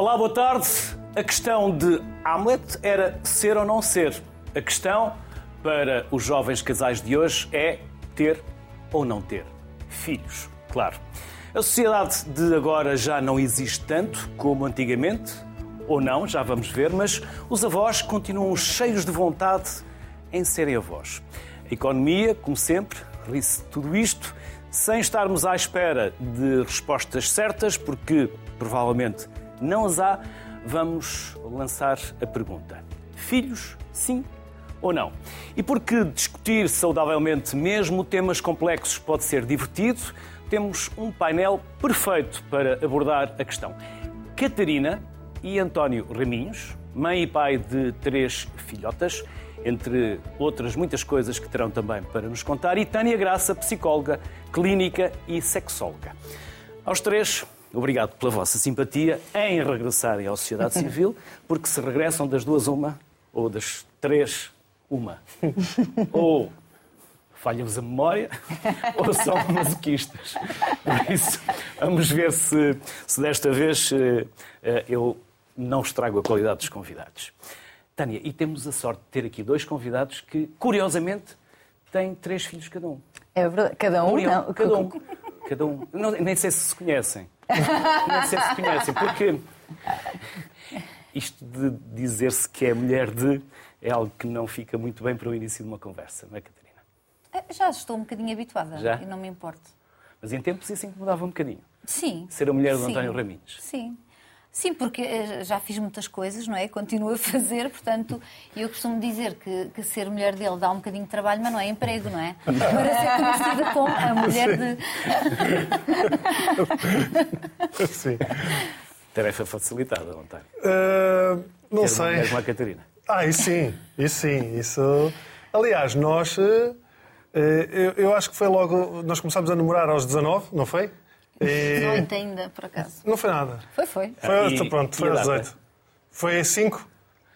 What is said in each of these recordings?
Olá, boa tarde. A questão de Hamlet era ser ou não ser. A questão para os jovens casais de hoje é ter ou não ter filhos, claro. A sociedade de agora já não existe tanto como antigamente, ou não, já vamos ver, mas os avós continuam cheios de vontade em serem avós. A economia, como sempre, disse tudo isto sem estarmos à espera de respostas certas, porque provavelmente não as há, vamos lançar a pergunta: filhos, sim ou não? E porque discutir saudavelmente mesmo temas complexos pode ser divertido, temos um painel perfeito para abordar a questão. Catarina e António Raminhos, mãe e pai de três filhotas, entre outras muitas coisas que terão também para nos contar, e Tânia Graça, psicóloga, clínica e sexóloga. Aos três, obrigado pela vossa simpatia em regressarem à sociedade civil, porque se regressam das duas uma, ou das três uma. Ou falha-vos a memória, ou são masoquistas. Por isso, vamos ver se, se desta vez eh, eh, eu não estrago a qualidade dos convidados. Tânia, e temos a sorte de ter aqui dois convidados que, curiosamente, têm três filhos cada um. É verdade. Cada um? Não. Cada um. Cada um. Não, nem sei se se conhecem. Nem sei se conhecem, porque isto de dizer-se que é mulher de é algo que não fica muito bem para o início de uma conversa, não é, Catarina? Eh, Já estou um bocadinho habituada Já? e não me importo. Mas em tempos isso incomodava um bocadinho. Sim. Ser a mulher do Sim. António Raminhos. Sim. Sim, porque eh, já fiz muitas coisas, não é? Continuo a fazer, portanto, eu costumo dizer que, que ser mulher dele dá um bocadinho de trabalho, mas não é emprego, não é? Para ser conhecida como a mulher de. Sim. Tarefa facilitada, António. Ah, não Ter uma sei. como a Catarina. Ah, isso sim, isso sim. Isso... Aliás, nós. eh, eh, eu, eu acho que foi logo. Nós começámos a namorar aos 19, não foi? E- Muito ainda, por acaso. Não foi nada. Foi, foi. Foi, Ah, e- pronto, foi e a aos data? 18. Foi 5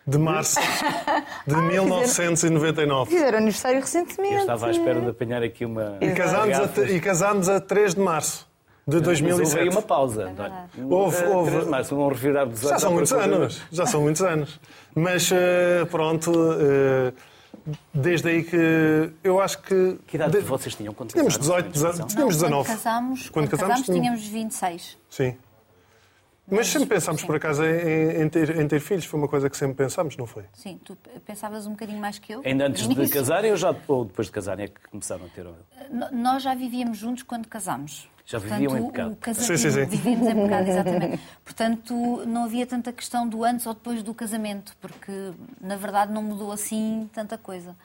de março de 1999. Fizeram aniversário recentemente. Eu estava à espera de apanhar aqui uma. E casámos, a, e casámos a 3 de março de Mas houve aí 2007. uma pausa, António. Houve, Eh, houve. março, vão revirar Já são muitos anos, já são muitos anos. Mas eh, pronto, eh, desde aí que eu acho que. Que idade de- vocês tinham quando Tínhamos casaram? 18 anos. Não, Tínhamos 19. Quando casámos, Quando quando casámos, casámos tínhamos 26. Sim. Mas sempre pensámos, sim. por acaso, em, em ter, em ter filhos. Foi uma coisa que sempre pensámos, não foi? Sim, tu pensavas um bocadinho mais que eu? Ainda antes de casarem ou, já, ou depois de casarem é que começaram a ter. Nós já vivíamos juntos quando casámos. Já viviam Portanto, em pecado. O casa... Sim, sim, sim. Vivíamos em pecado, exatamente. Portanto, não havia tanta questão do antes ou depois do casamento, porque, na verdade, não mudou assim tanta coisa.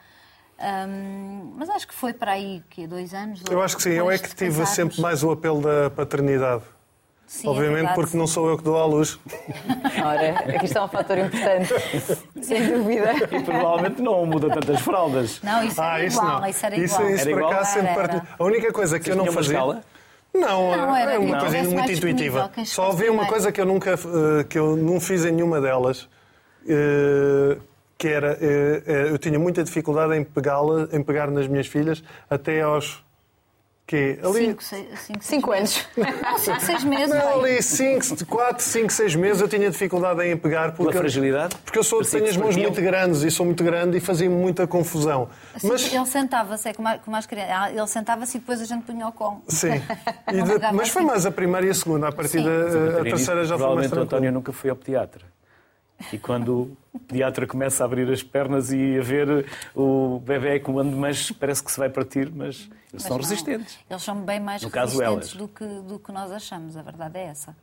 Hum, mas acho que foi para aí, que dois anos? Eu acho que sim. Eu é que tive casarmos. sempre mais o apelo da paternidade. Sim, é Obviamente verdade, porque sim. não sou eu que dou à luz. Ora, aqui está um fator importante. Sem dúvida. E provavelmente não muda tantas fraldas. Não, isso era Ah, isso igual. não. Isso era Isso, igual. isso Era por igual? sempre Era, era. A única coisa que eu não fazia. Não, Não, é era uma quem coisa muito intuitiva. Só havia uma coisa que eu nunca eh, que eu não fiz em nenhuma delas, eh, que era eh, eu tinha muita dificuldade em pegá-la, em pegar nas minhas filhas até aos quê? Ali Cinco, seis, cinco, seis Cinco meses. anos. Não, cinco, seis meses. não, ali 5, 4, 5, 6 meses eu tinha dificuldade em pegar Pela porque fragilidade? porque eu sou, tenho as mãos muito grandes e sou muito grande e fazia muita confusão. Assim, Mas Ele sentava-se, é como, as crianças. Ah, Ele sentava-se e depois a gente punha o colo. sim. E de- mas foi assim. mais a primeira e a segunda, a partir da a terceira já foi mais tranquilo. António nunca foi ao pediatra. E quando o pediatra começa a abrir as pernas e a ver o bebê comando, mas parece que se vai partir, mas eles Mas são não. resistentes. Eles são bem mais No resistentes do que, do que nós achamos, a verdade é essa.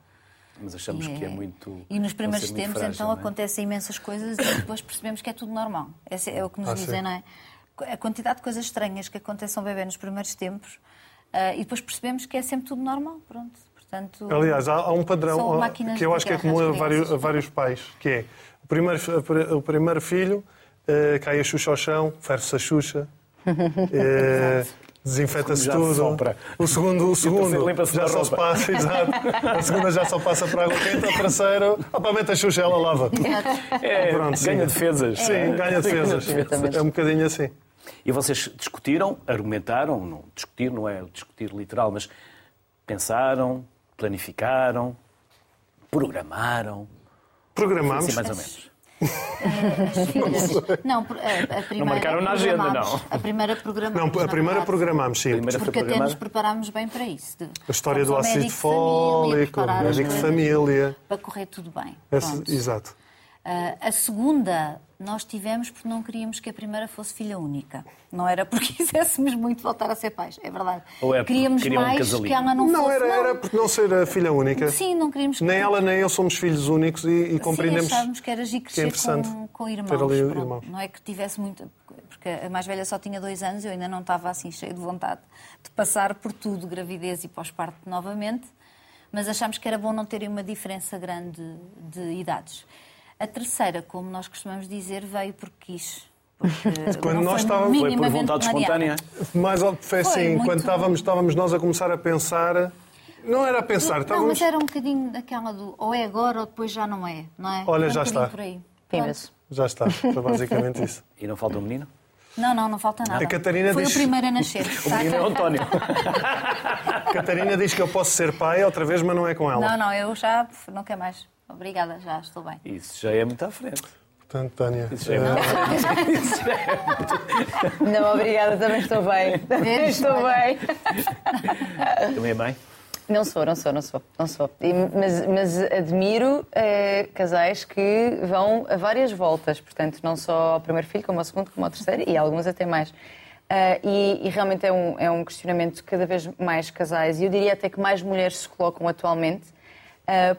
Mas achamos E que é muito. E nos primeiros tempos, frágil, então, é? acontecem imensas coisas e depois percebemos que é tudo normal. Esse é o que nos Ah, dizem, sim. não é? A quantidade de coisas estranhas que acontecem ao bebê nos primeiros tempos ah, e depois percebemos que é sempre tudo normal. Pronto. Portanto, Aliás, há, há um padrão que eu acho que é comum vários, crianças. a vários pais, que é o primeiro, o primeiro filho eh, cai a Xuxa ao chão, ferve-se a Xuxa, eh, desinfeta-se tudo. sopra. O segundo, o segundo limpa-se já só se passa, exato. A segunda já só passa para a água quente, a terceira, opa, mete a Xuxa, ela lava. É, Pronto, sim. ganha defesas. Sim, ganha defesas. É um bocadinho assim. E vocês discutiram, argumentaram, não, discutir não é discutir literal, mas pensaram, planificaram, programaram, Programámos. Sim, mais ou menos. As filhas. Não, por- a, a primeira. marcaram na agenda, não. A primeira programámos. Não, a primeira programámos, sim. Primeira Porque até nos preparámos bem para isso. De- A história do ácido fólico, médico de família. Para correr tudo bem. Esse- Pronto. exato. Ah, a segunda nós tivemos porque não queríamos que a primeira fosse filha única. Não era porque quiséssemos muito voltar a ser pais, é verdade. Ou é porque queríamos um mais casalinho? que ela não, Não, fosse. era, era por não ser a filha única. Sim, não queríamos que Nem ela nem eu somos filhos únicos e, e compreendemos. Sim, achávamos que era giro que é crescer interessante com, com irmãos. ter ali pronto. irmãos. Não é que tivesse muito. Porque a mais velha só tinha dois anos, eu ainda não estava assim cheia de vontade de passar por tudo, gravidez e pós-parto novamente, mas achámos que era bom não terem uma diferença grande de idades. A terceira, como nós costumamos dizer, veio porque quis. Porque Quando nós foi estávamos- Foi por vontade espontânea. Mais ao- foi Foi assim, muito- quando estávamos, estávamos nós a começar a pensar. Não era a pensar, Não, estávamos. mas era um bocadinho daquela do ou é agora ou depois já não é, não é? Olha, um já está. Por aí. Pimbas. Já está, foi basicamente isso. E não falta um menino? Não, não, não falta nada. A Catarina Foi diz- o primeiro a nascer. O menino é o António. Catarina diz que eu posso ser pai outra vez, mas não é com ela. Não, não, eu já não quero mais. Obrigada, já estou bem. Isso já é muito à frente. Portanto, Tânia. Isso já é eh, muito Não, obrigada, também estou bem. Também estou bem. Também é mãe? Não sou, não sou, não sou, não sou. E- mas, mas admiro eh, casais que vão a várias voltas, portanto, não só ao primeiro filho, como ao segundo, como ao terceiro, e alguns até mais. Ah, e, e realmente é um, é um questionamento que cada vez mais casais, e eu diria até que mais mulheres se colocam atualmente,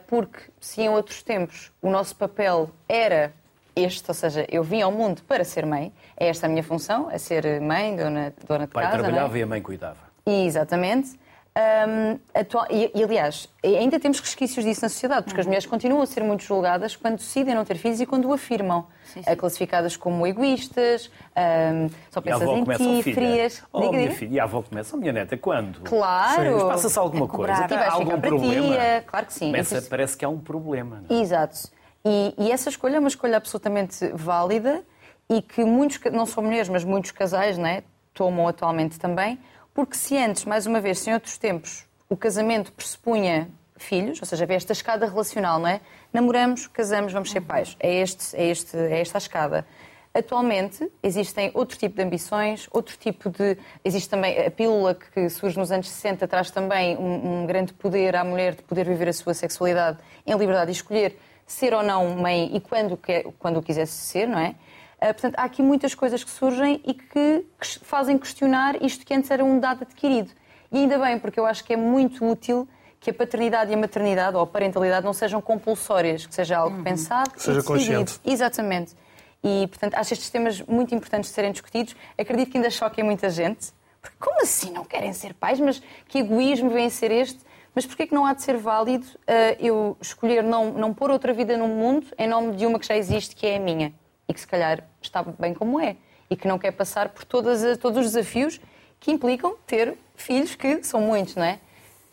porque se em outros tempos o nosso papel era este, ou seja, eu vim ao mundo para ser mãe, é esta a minha função, a ser mãe, dona, dona de O pai casa. é? trabalhava e a mãe cuidava. Exatamente. Hum, atua- e, e, aliás, ainda temos resquícios disso na sociedade, porque as mulheres continuam a ser muito julgadas quando decidem não ter filhos e quando o afirmam. Sim, sim. Eh, Classificadas como egoístas, hum, só a pensas em ti, oh, frias. oh, Diga, minha diga. filha, e a avó começa, oh, minha neta, quando? Claro. Passa-se alguma A coisa? vais algum problema? tia, claro que sim. Começa, Isso- parece que há um problema. não é? Exato. E, e essa escolha é uma escolha absolutamente válida e que muitos, não só mulheres, mas muitos casais né, tomam atualmente também, porque se antes, mais uma vez, se em outros tempos, o casamento pressupunha filhos, ou seja, havia esta escada relacional, não é? Namoramos, casamos, vamos ser pais. É, este, é, este, é esta a escada. Atualmente existem outro tipo de ambições, outro tipo de. Existe também a pílula que surge nos anos 60, traz também um, um grande poder à mulher de poder viver a sua sexualidade em liberdade e escolher ser ou não mãe e quando, quando o quisesse ser, não é? Ah, portanto, há aqui muitas coisas que surgem e que que fazem questionar isto que antes era um dado adquirido. E ainda bem, porque eu acho que é muito útil que a paternidade e a maternidade ou a parentalidade não sejam compulsórias, que seja algo pensado Que seja e decidido. consciente. Exatamente. E, portanto, acho estes temas muito importantes de serem discutidos. Acredito que ainda choquem muita gente. Porque como assim não querem ser pais? Mas que egoísmo vem a ser este? Mas porquê que não há de ser válido ah, eu escolher não, não pôr outra vida no mundo em nome de uma que já existe, que é a minha? E que se calhar está bem como é. E que não quer passar por todas as- todos os desafios que implicam ter filhos, que são muitos, não é?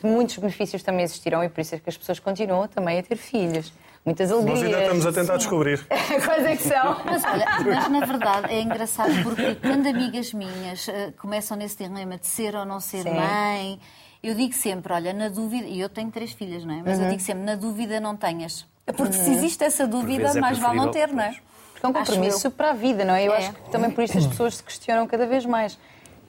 Muitos benefícios também existirão e por isso é que as pessoas continuam também a ter filhos. Muitas alegrias. Nós ainda estamos a tentar descobrir. Quais é que são? Mas olha, mas na verdade é engraçado porque quando amigas minhas eh, começam nesse dilema de ser ou não ser Sim. mãe, eu digo sempre, olha, na dúvida, e eu tenho três filhas, não é? Mas Uhum. eu digo sempre, na dúvida não tenhas. Porque se existe essa dúvida, é mais vale não ter, não é? É um compromisso para a vida, não é? Eu É. acho que também por isso as pessoas se questionam cada vez mais.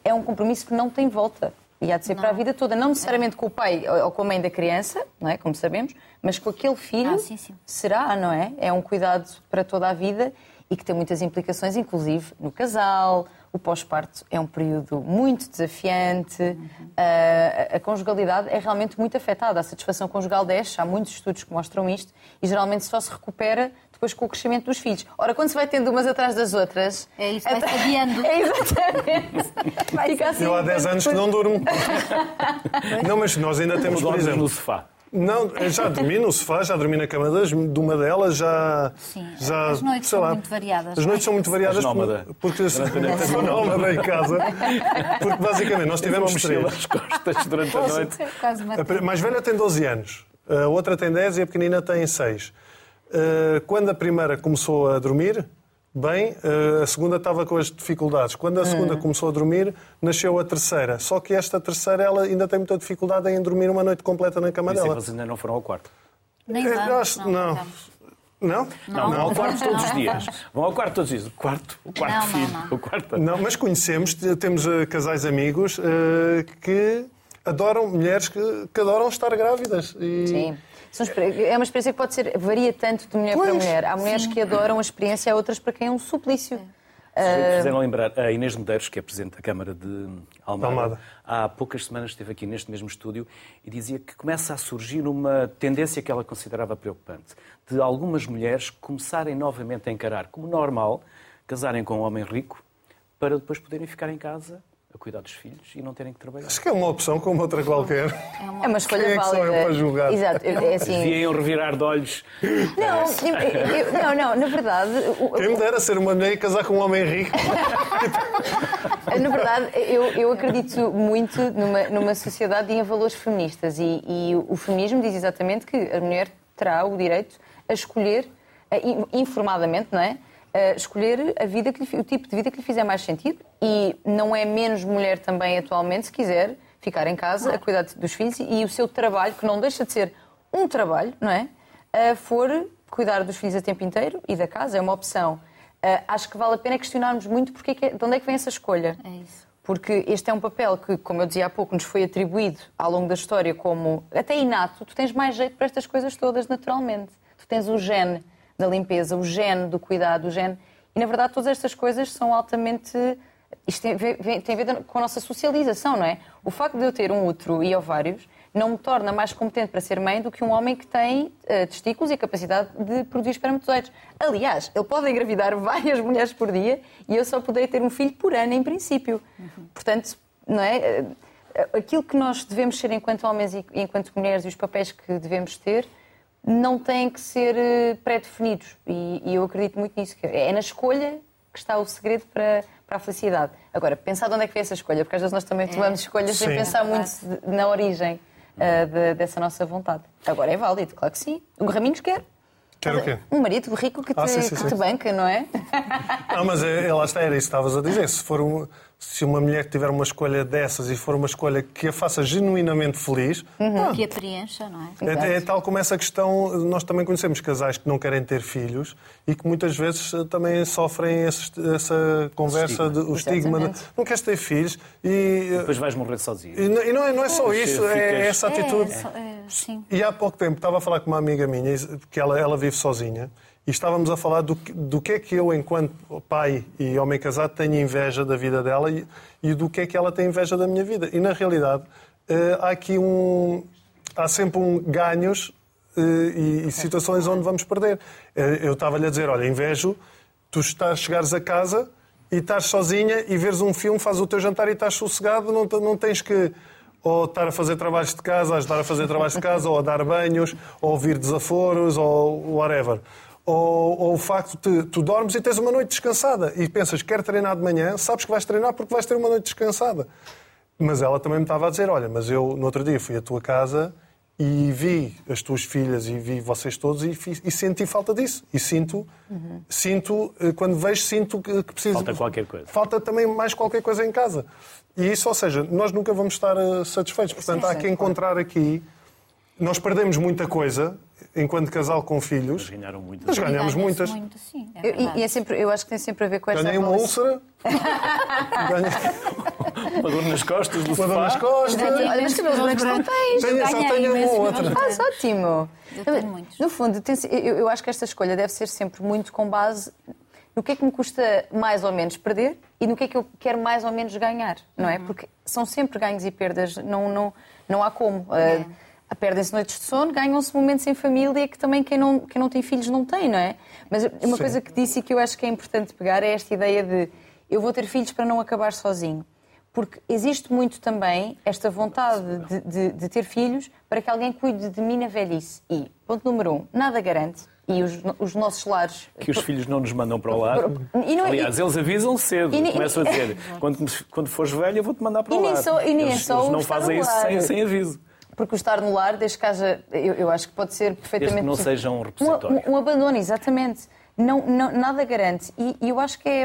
É um compromisso que não tem volta. E há de ser para a vida toda, não necessariamente com o pai ou com a mãe da criança, não é? Como sabemos, mas com aquele filho Ah, sim, sim. será, não é? É um cuidado para toda a vida e que tem muitas implicações, inclusive no casal. O pós-parto é um período muito desafiante. Uhum. A, a conjugalidade é realmente muito afetada. A satisfação conjugal desce. Há muitos estudos que mostram isto e geralmente só se recupera depois com o crescimento dos filhos. Ora, quando se vai tendo umas atrás das outras. É isso, vai-se adiando. É exatamente. Fica assim. Eu há 10 anos que não durmo. Não, mas nós ainda temos, por exemplo. no sofá. Não, já dormi no sofá, já dormi na cama das- de uma delas, já. Sim, já as noites sei são lá. muito variadas, As não é? noites são muito variadas nómada. porque, porque sou nómada em casa. Porque basicamente nós tivemos três. às costas durante a noite. A mais velha tem 12 anos, a outra tem 10 e a pequenina tem 6. Uh, Quando a primeira começou a dormir, bem, uh, a segunda estava com as dificuldades. Quando a segunda começou a dormir, nasceu a terceira. Só que esta terceira ela ainda tem muita dificuldade em dormir uma noite completa na cama Por isso é dela. vocês ainda não foram ao quarto. Nem Eu vamos, não, não. vamos. Não? Não, vão ao quarto todos os dias. Vão ao quarto todos os dias. O quarto, o quarto Não, não, filho. não. O quarto. Não, mas conhecemos, temos eh, casais amigos eh, que adoram, mulheres que, que adoram estar grávidas. E... Sim. É uma experiência que pode ser, varia tanto de mulher para Pois. mulher. Há mulheres que adoram a experiência, há outras para quem é um suplício. Fizeram lembrar a Inês Medeiros, que é Presidente da Câmara de Almada, Almada. há poucas semanas esteve aqui neste mesmo estúdio e dizia que começa a surgir uma tendência que ela considerava preocupante, de algumas mulheres começarem novamente a encarar como normal casarem com um homem rico para depois poderem ficar em casa a cuidar dos filhos e não terem que trabalhar. Acho que é uma opção como outra qualquer. É uma escolha Quem é que sou eu para julgar? Exato. É assim. Deviam revirar de olhos. Não, eu- eu- não, não, na verdade, o- Quem me dera ser uma mulher e casar com um homem rico. Na verdade, eu, eu acredito muito numa, numa sociedade e em valores feministas. E, e o feminismo diz exatamente que a mulher terá o direito a escolher, in- informadamente, não é? Escolher a vida que lhe o tipo de vida que lhe fizer mais sentido. E não é menos mulher também atualmente, se quiser, ficar em casa a cuidar dos filhos e o seu trabalho, que não deixa de ser um trabalho, não é? Eh, for cuidar dos filhos a tempo inteiro e da casa, é uma opção. Eh, acho que vale a pena questionarmos muito porque é que é- de onde é que vem essa escolha. É isso. Porque este é um papel que, como eu dizia há pouco, nos foi atribuído ao longo da história como até inato. Tu tens mais jeito para estas coisas todas, naturalmente. Tu tens o gene da limpeza, o gene do cuidado, o gene. E, na verdade, todas estas coisas são altamente. Isto tem a ver, tem a ver com a nossa socialização, não é? O facto de eu ter um útero e ovários não me torna mais competente para ser mãe do que um homem que tem eh, testículos e a capacidade de produzir espermatozoides. Aliás, ele pode engravidar várias mulheres por dia e eu só poderei ter um filho por ano, em princípio. Portanto, não é? Eh, Aquilo que nós devemos ser enquanto homens e enquanto mulheres e os papéis que devemos ter não têm que ser eh, pré-definidos. E, e eu acredito muito nisso. que É na escolha que está o segredo para, para a felicidade. Agora, pensar de onde é que vem essa escolha, porque às vezes nós também tomamos escolhas sem Sim. pensar muito de- na origem eh, de- dessa nossa vontade. Agora é válido, claro que sim. O Raminhos quer. Quer o quê? Um marido rico que te, Ah, sim, sim, que sim. te banca, não é? Não, mas é, é, lá está, era isso que estavas a dizer. Se, for um- se uma mulher tiver uma escolha dessas e for uma escolha que a faça genuinamente feliz, Uhum. Que a preencha, não é? é, é tal como essa questão. Nós também conhecemos casais que não querem ter filhos e que muitas vezes eh, também sofrem esse- essa conversa, Estigma. de, o estigma de não queres ter filhos e. eh, Depois vais morrer sozinho. E não, e não é, não é só Pois, isso, é ficas- essa atitude. É, é, sim. E há pouco tempo estava a falar com uma amiga minha, que ela, ela vive sozinha, e estávamos a falar do, que- do que é que eu, enquanto pai e homem casado, tenho inveja da vida dela e, e do que é que ela tem inveja da minha vida. E, na realidade, eh, há aqui um... Há sempre um ganhos eh, e, e situações onde vamos perder. Eh, eu estava-lhe a dizer, olha, invejo tu estás, chegares a casa e estás sozinha e veres um filme, fazes o teu jantar e estás sossegado, não, não tens que ou estar a fazer trabalhos de casa, ajudar a fazer trabalhos de casa, ou a dar banhos, ou ouvir desaforos, ou whatever. Ou, ou o facto de tu dormes e tens uma noite descansada e pensas que quer treinar de manhã, sabes que vais treinar porque vais ter uma noite descansada. Mas ela também me estava a dizer: olha, mas eu no outro dia fui à tua casa e vi as tuas filhas e vi vocês todos e, e senti falta disso. E sinto, sinto eh, quando vejo, sinto que, que preciso. Falta qualquer coisa. Falta também mais qualquer coisa em casa. E isso, ou seja, nós nunca vamos estar eh, satisfeitos. Portanto, há que encontrar aqui. Nós perdemos muita coisa enquanto casal com Mas filhos. ganharam muito. Mas ganhamos muitas. Muito, sim, é Eu, e- e é sempre, eu acho que tem sempre a ver com esta Ganhei uma úlcera, ganhei Uma dor nas costas do uma dor nas costas. Olha, mas brancos não tens. Tenho, só tenho uma outra. Faz ótimo. Eu tenho muitos. No fundo, tem- eu, eu acho que esta escolha deve ser sempre muito com base no que é que me custa mais ou menos perder e no que é que eu quero mais ou menos ganhar, não é? Porque são sempre ganhos e perdas, não, não, não há como. É. Ah, Perdem-se noites de sono, ganham-se momentos em família que também quem não, quem não tem filhos não tem, não é? Mas uma Sim. coisa que disse e que eu acho que é importante pegar é esta ideia de eu vou ter filhos para não acabar sozinho. Porque existe muito também esta vontade de, de- de ter filhos para que alguém cuide de mim na velhice. E, ponto número um, nada garante. E os, os nossos lares. Que os filhos não nos mandam para o lar. E não- Aliás, e- eles avisam cedo. e nem- Começam a dizer: quando, quando fores velho, eu vou-te mandar para E o nem lar. só- e nem é eles, só eles não fazem isso sem, sem aviso. Porque o estar no lar, desde que haja. Eu, eu acho que pode ser perfeitamente. Desde que não seja um repositório. Um, um abandono, exatamente. Não, não- nada garante. E, e eu acho que é,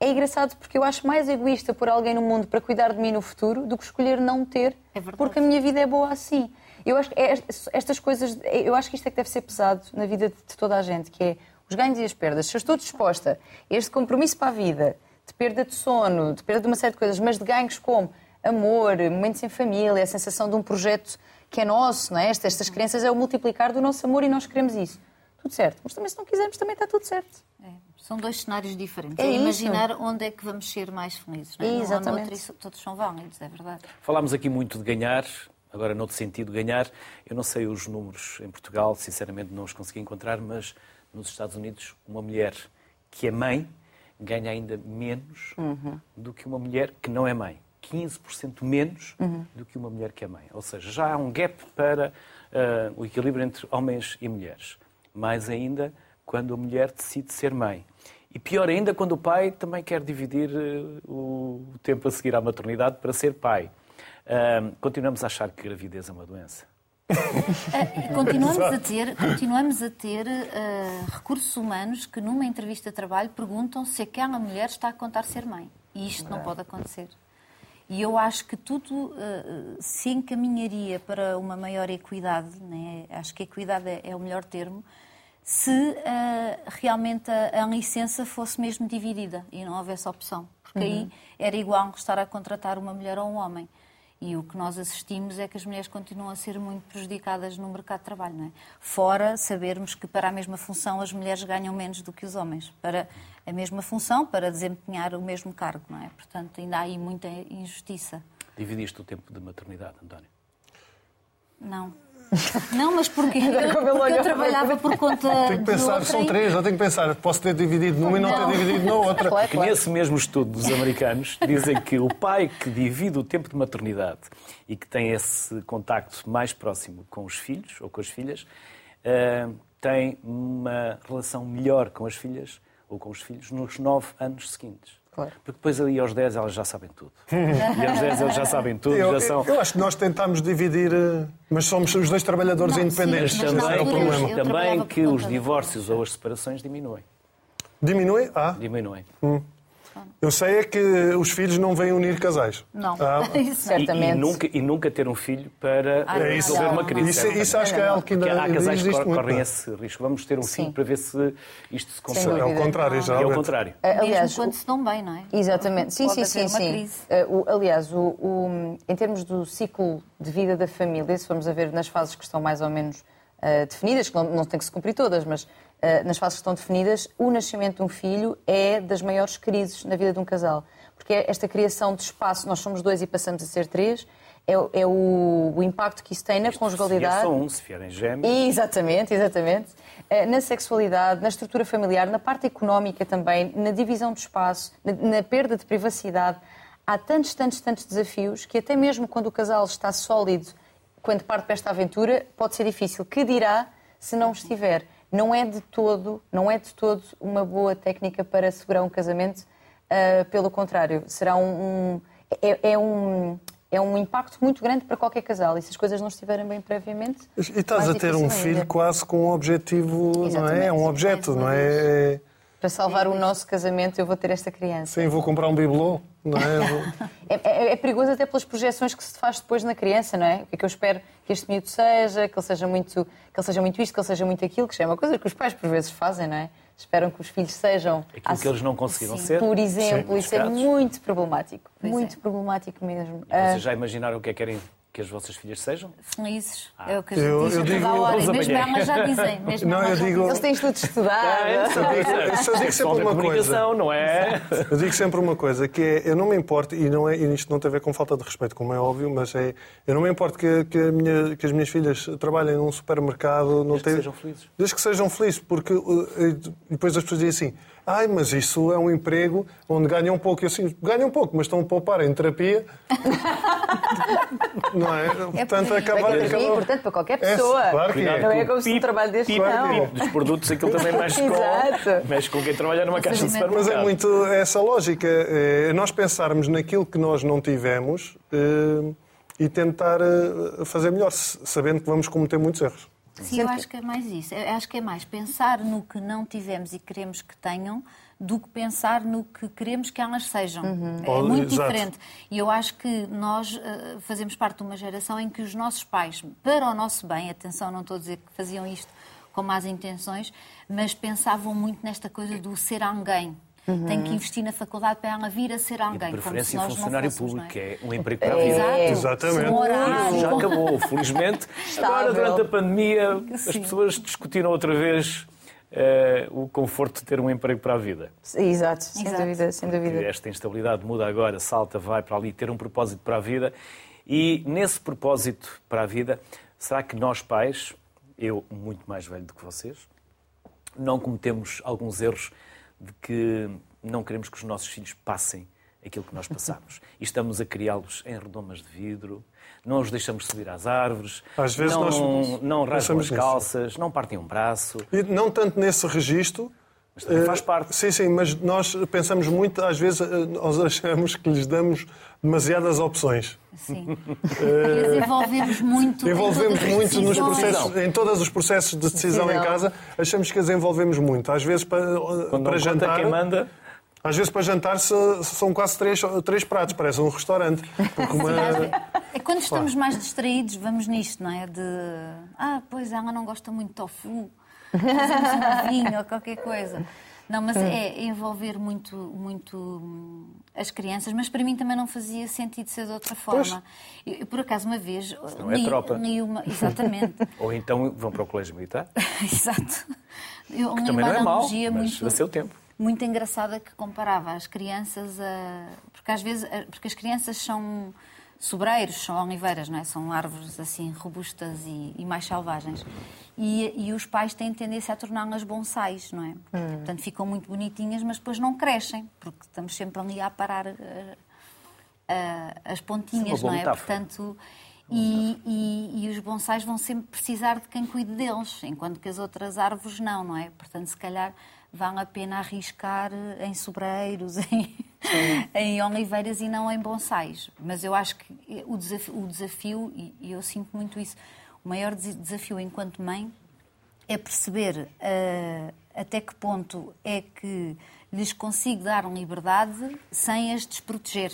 é engraçado porque eu acho mais egoísta pôr alguém no mundo para cuidar de mim no futuro do que escolher não ter, É porque a minha vida é boa assim. Eu acho que é estas coisas, eu acho que isto é que deve ser pesado na vida de toda a gente, que é os ganhos e as perdas. Se eu estou disposta a este compromisso para a vida, de perda de sono, de perda de uma série de coisas, mas de ganhos como amor, momentos em família, a sensação de um projeto que é nosso, não é? Estas, estas crianças é o multiplicar do nosso amor e nós queremos isso. Tudo certo. Mas também se não quisermos, também está tudo certo. É, são dois cenários diferentes. É É, isso. imaginar onde é que vamos ser mais felizes. Não é? Exatamente. noutro, isso todos são válidos, é verdade. Falámos aqui muito de ganhar, agora noutro sentido ganhar. Eu não sei os números em Portugal, sinceramente não os consegui encontrar, mas nos Estados Unidos uma mulher que é mãe ganha ainda menos do que uma mulher que não é mãe. 15% menos do que uma mulher que é mãe. Ou seja, já há um gap para ah, o equilíbrio entre homens e mulheres. Mais ainda quando a mulher decide ser mãe. E pior ainda quando o pai também quer dividir eh, o tempo a seguir à maternidade para ser pai. Ah, continuamos a achar que gravidez é uma doença. Eh, Continuamos a ter, continuamos a ter eh, recursos humanos que numa entrevista de trabalho perguntam se aquela mulher está a contar ser mãe. E isto não pode acontecer. E eu acho que tudo eh, se encaminharia para uma maior equidade, né? acho que equidade é, é o melhor termo, se eh, realmente a, a licença fosse mesmo dividida e não houvesse opção. Porque aí era igual estar a contratar uma mulher ou um homem. E o que nós assistimos é que as mulheres continuam a ser muito prejudicadas no mercado de trabalho. Não é? Fora sabermos que para a mesma função as mulheres ganham menos do que os homens. Para a mesma função, para desempenhar o mesmo cargo. Não é? Portanto, ainda há aí muita injustiça. Dividiste o tempo de maternidade, António? Não. Não, mas porque, eu, porque eu trabalhava por conta Tenho que pensar, outra são três, eu tenho que pensar, posso ter dividido numa e não, Não. ter dividido na outra. Claro, Que claro. nesse mesmo estudo dos americanos dizem que o pai que divide o tempo de maternidade e que tem esse contacto mais próximo com os filhos ou com as filhas eh, tem uma relação melhor com as filhas ou com os filhos nos nove anos seguintes. Claro. Porque depois ali aos 10 elas já sabem tudo. E aos 10 eles já sabem tudo, Eu, já são. eu acho que nós tentámos dividir, eh, mas somos os dois trabalhadores Não, independentes. sim, Mas esse é o problema. eu também que os divórcios ou as separações diminuem. Diminui? Ah, Diminuem. Eu sei é que os filhos não vêm unir casais. Não, Ah, isso não. E, Certamente. e nunca, e nunca ter um filho para Ah, eh, é resolver uma não, crise. Isso, certamente. isso acho que é algo que Porque ainda, há ainda casais que existe cor- muito. correm esse risco. Vamos ter um filho Sim. para ver se isto se consegue. É ao contrário, E é já. o contrário. Aliás, Mesmo quando o- se dão bem, não é? Exatamente, sim, Pode sim, sim. uma sim. Uh, o- aliás, o, o- em termos do ciclo de vida da família, se formos a ver nas fases que estão mais ou menos uh, definidas, que não, não tem que se cumprir todas, mas nas fases que estão definidas, o nascimento de um filho é das maiores crises na vida de um casal. Porque é esta criação de espaço, nós somos dois e passamos a ser três, é, o- é o, o impacto que isso tem na Se conjugalidade. vier só um, se vierem gêmeos. Exatamente, exatamente. Eh, Na sexualidade, na estrutura familiar, na parte económica também, na divisão de espaço, na, na perda de privacidade. Há tantos, tantos, tantos desafios que até mesmo quando o casal está sólido, quando parte para esta aventura, pode ser difícil. Que dirá se não estiver? Não é de todo, não é de todo uma boa técnica para assegurar um casamento. eh, pelo contrário, será um, um- é, é um é um impacto muito grande para qualquer casal. E se as coisas não estiverem bem previamente. E estás a ter um filho ainda. quase com um objetivo, não é? Exatamente. É um objeto, não é? Para salvar o nosso casamento, eu vou ter esta criança. Sim, vou comprar um bibelô, não é? Vou- É, é- é perigoso até pelas projeções que se faz depois na criança, não é? O que é que eu espero que este miúdo seja, que ele seja muito, que ele seja muito isto, que ele seja muito aquilo, que já é uma coisa que os pais por vezes fazem, não é? Esperam que os filhos sejam. Aquilo que eles não conseguiram Sim. ser. Por exemplo, Sim, isso é muito problemático. Pois muito é. problemático mesmo. Ah, Vocês já imaginaram o que é que querem que as vossas filhas sejam? Felizes. Ah. É o que a gente Eu- eu toda digo- a hora. Mesmo elas já dizem. Mesmo Não, elas eu já digo- Eles têm tudo estudado. eu só digo- eu digo sempre uma coisa. não é? Eu digo sempre uma coisa, que é, eu não me importo, e, não é, e isto não tem a ver com falta de respeito, como é óbvio, mas é, eu não me importo que, que, a minha- que as minhas filhas trabalhem num supermercado, não Desde que tem- sejam felizes. Desde que sejam felizes, porque uh, e depois as pessoas dizem assim, ai, mas isso é um emprego onde ganham pouco. Eu assim, ganham pouco, mas estão a poupar em terapia. não é? Portanto, por aí. Para acaba, quem acaba- é importante para qualquer É, pessoa. claro que é. Não é com como se um trabalho deste pip, não. dos produtos, aquilo também mexe com, Exato. mexe com quem trabalha numa caixa de Mas Mas supermercado. é muito essa lógica. É nós pensarmos naquilo que nós não tivemos eh, e tentar eh, fazer melhor, sabendo que vamos cometer muitos erros. Sim, eu acho que é mais isso. Eu acho que é mais pensar no que não tivemos e queremos que tenham do que pensar no que queremos que elas sejam. É Oh, muito exato. diferente. E eu acho que nós eh, fazemos parte de uma geração em que os nossos pais, para o nosso bem, atenção, não estou a dizer que faziam isto com más intenções, mas pensavam muito nesta coisa do ser alguém. Tem que investir na faculdade para ela vir a ser E de alguém. como se preferência nós funcionário fôssemos, público, não é? que é um emprego para a vida. Exato. Exatamente. Horário. Isso já acabou, felizmente. Agora, durante a pandemia, as Sim. pessoas discutiram outra vez eh, o conforto de ter um emprego para a vida. Exato, sem Exato. dúvida, sem Que dúvida. esta instabilidade muda agora, salta, vai para ali, ter um propósito para a vida. E nesse propósito para a vida, será que nós pais, eu muito mais velho do que vocês, não cometemos alguns erros de que não queremos que os nossos filhos passem aquilo que nós passamos. E estamos a criá-los em redomas de vidro, não os deixamos subir às árvores, Às vezes não, nós não rasgam as calças, não partem um braço. E não tanto nesse registro. Mas também eh, faz parte. Sim, sim, mas nós pensamos muito, às vezes, eh, nós achamos que lhes damos demasiadas opções. Sim. E desenvolvemos muito. em Envolvemos muito nos processos, em todos os processos de decisão em casa, achamos que as envolvemos muito. Às vezes para, Quando para jantar. quem manda, Às vezes para jantar são quase três, três pratos, parece um restaurante. Uma- É quando estamos mais distraídos, vamos nisto, não é? De. Ah, pois ela não gosta muito de tofu. Fazemos um vinho ou qualquer coisa. Não, mas é envolver muito, muito hum, as crianças, mas para mim também não fazia sentido ser de outra forma. Eu, por acaso, uma vez. não é tropa. li uma, exatamente. ou então vão para o colégio militar, Exato. Eu li também não é mau, analogia mas muito a seu tempo. muito engraçada que comparava as crianças a. Porque às vezes. Porque as crianças são sobreiros, são oliveiras, não é? São árvores assim robustas e, e mais selvagens. E, e os pais têm tendência a torná-las bonsais, não é? Portanto, ficam muito bonitinhas, mas depois não crescem, porque estamos sempre ali a parar eh, eh, as pontinhas, é não é? metáfora. Portanto, e, e- e os bonsais vão sempre precisar de quem cuide deles, enquanto que as outras árvores não, não é? Portanto, se calhar vale a pena arriscar em sobreiros, em, em oliveiras e não em bonsais. Mas eu acho que o desafio, o desafio e eu sinto muito isso, o maior des- desafio enquanto mãe é perceber ah, até que ponto é que lhes consigo dar liberdade sem as desproteger.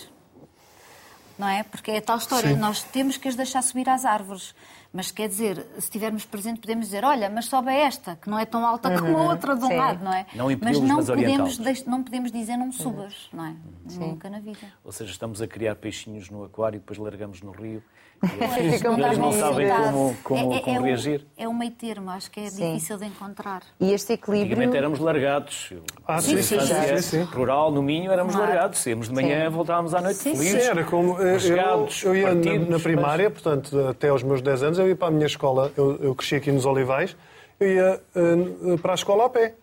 Não é? Porque é tal história, nós temos que as deixar subir às árvores. Mas quer dizer, se estivermos presente, podemos dizer: olha, mas sobe esta, que não é tão alta como a outra de um Sim. lado, não é? Não mas não mas podemos, não podemos dizer não subas, não é? Nunca na vida. Ou seja, estamos a criar peixinhos no aquário e depois largamos no rio. Eles, eles não mais sabem como, como, é, é, como é o- reagir. é o meio termo, acho que é Sim. difícil de encontrar. E este equilíbrio. Antigamente éramos largados. Eu, Ah, sim, sim, sim, sim. Rural, no Minho, éramos Claro. largados. Íamos de manhã, Sim. voltávamos à noite Sim, felizes. Sim, era como. Eu, rasgados, eu ia na, partidos, na primária, portanto, até aos meus 10 anos, eu ia para a minha escola. Eu, eu cresci aqui nos Olivais, eu ia eh, para a escola a pé.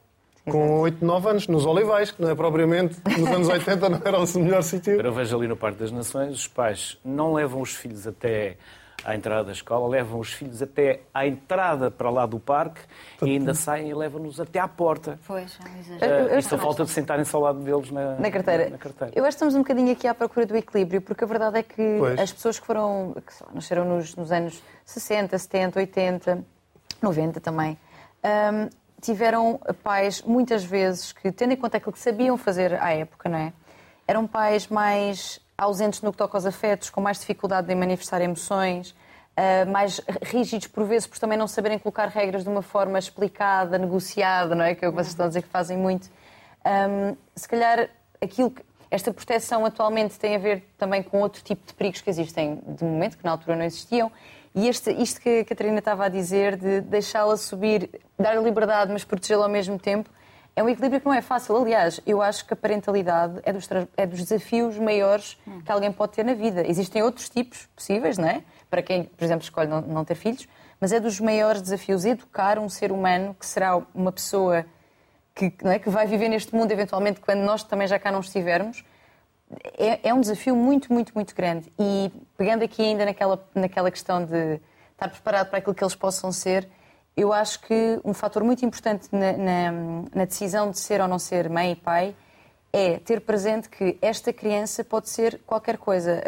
Com 8, 9 anos, nos Olivais, que não é propriamente. Nos anos 80 não era o melhor sítio. Eu vejo ali no Parque das Nações, os pais não levam os filhos até à entrada da escola, levam os filhos até à entrada para lá do parque e ainda saem e levam-nos até à porta. Pois, é um Uh, e só falta de sentarem-se ao lado deles na, Na carteira. na carteira. Eu acho que estamos um bocadinho aqui à procura do equilíbrio, porque a verdade é que Pois. as pessoas que foram, que lá, nasceram nos, nos anos 60, 70, 80, 90 também, hum, tiveram pais, muitas vezes, que, tendo em conta aquilo que sabiam fazer à época, não é? Eram pais mais ausentes no que toca aos afetos, com mais dificuldade em manifestar emoções, ah, mais rígidos por vezes, por também não saberem colocar regras de uma forma explicada, negociada, não é? Que é o que vocês estão a dizer que fazem muito. Hum, se calhar aquilo que. Esta proteção atualmente tem a ver também com outro tipo de perigos que existem de momento, que na altura não existiam. E este, isto que a Catarina estava a dizer, de deixá-la subir, dar-lhe liberdade, mas protegê-la ao mesmo tempo, é um equilíbrio que não é fácil. Aliás, eu acho que a parentalidade é dos, é dos desafios maiores que alguém pode ter na vida. Existem outros tipos possíveis, não é? Para quem, por exemplo, escolhe não, não ter filhos, mas é dos maiores desafios educar um ser humano que será uma pessoa que, é, que vai viver neste mundo eventualmente quando nós também já cá não estivermos, é, é um desafio muito, muito, muito grande. E pegando aqui ainda naquela, naquela questão de estar preparado para aquilo que eles possam ser, eu acho que um fator muito importante na, na, na decisão de ser ou não ser mãe e pai é ter presente que esta criança pode ser qualquer coisa.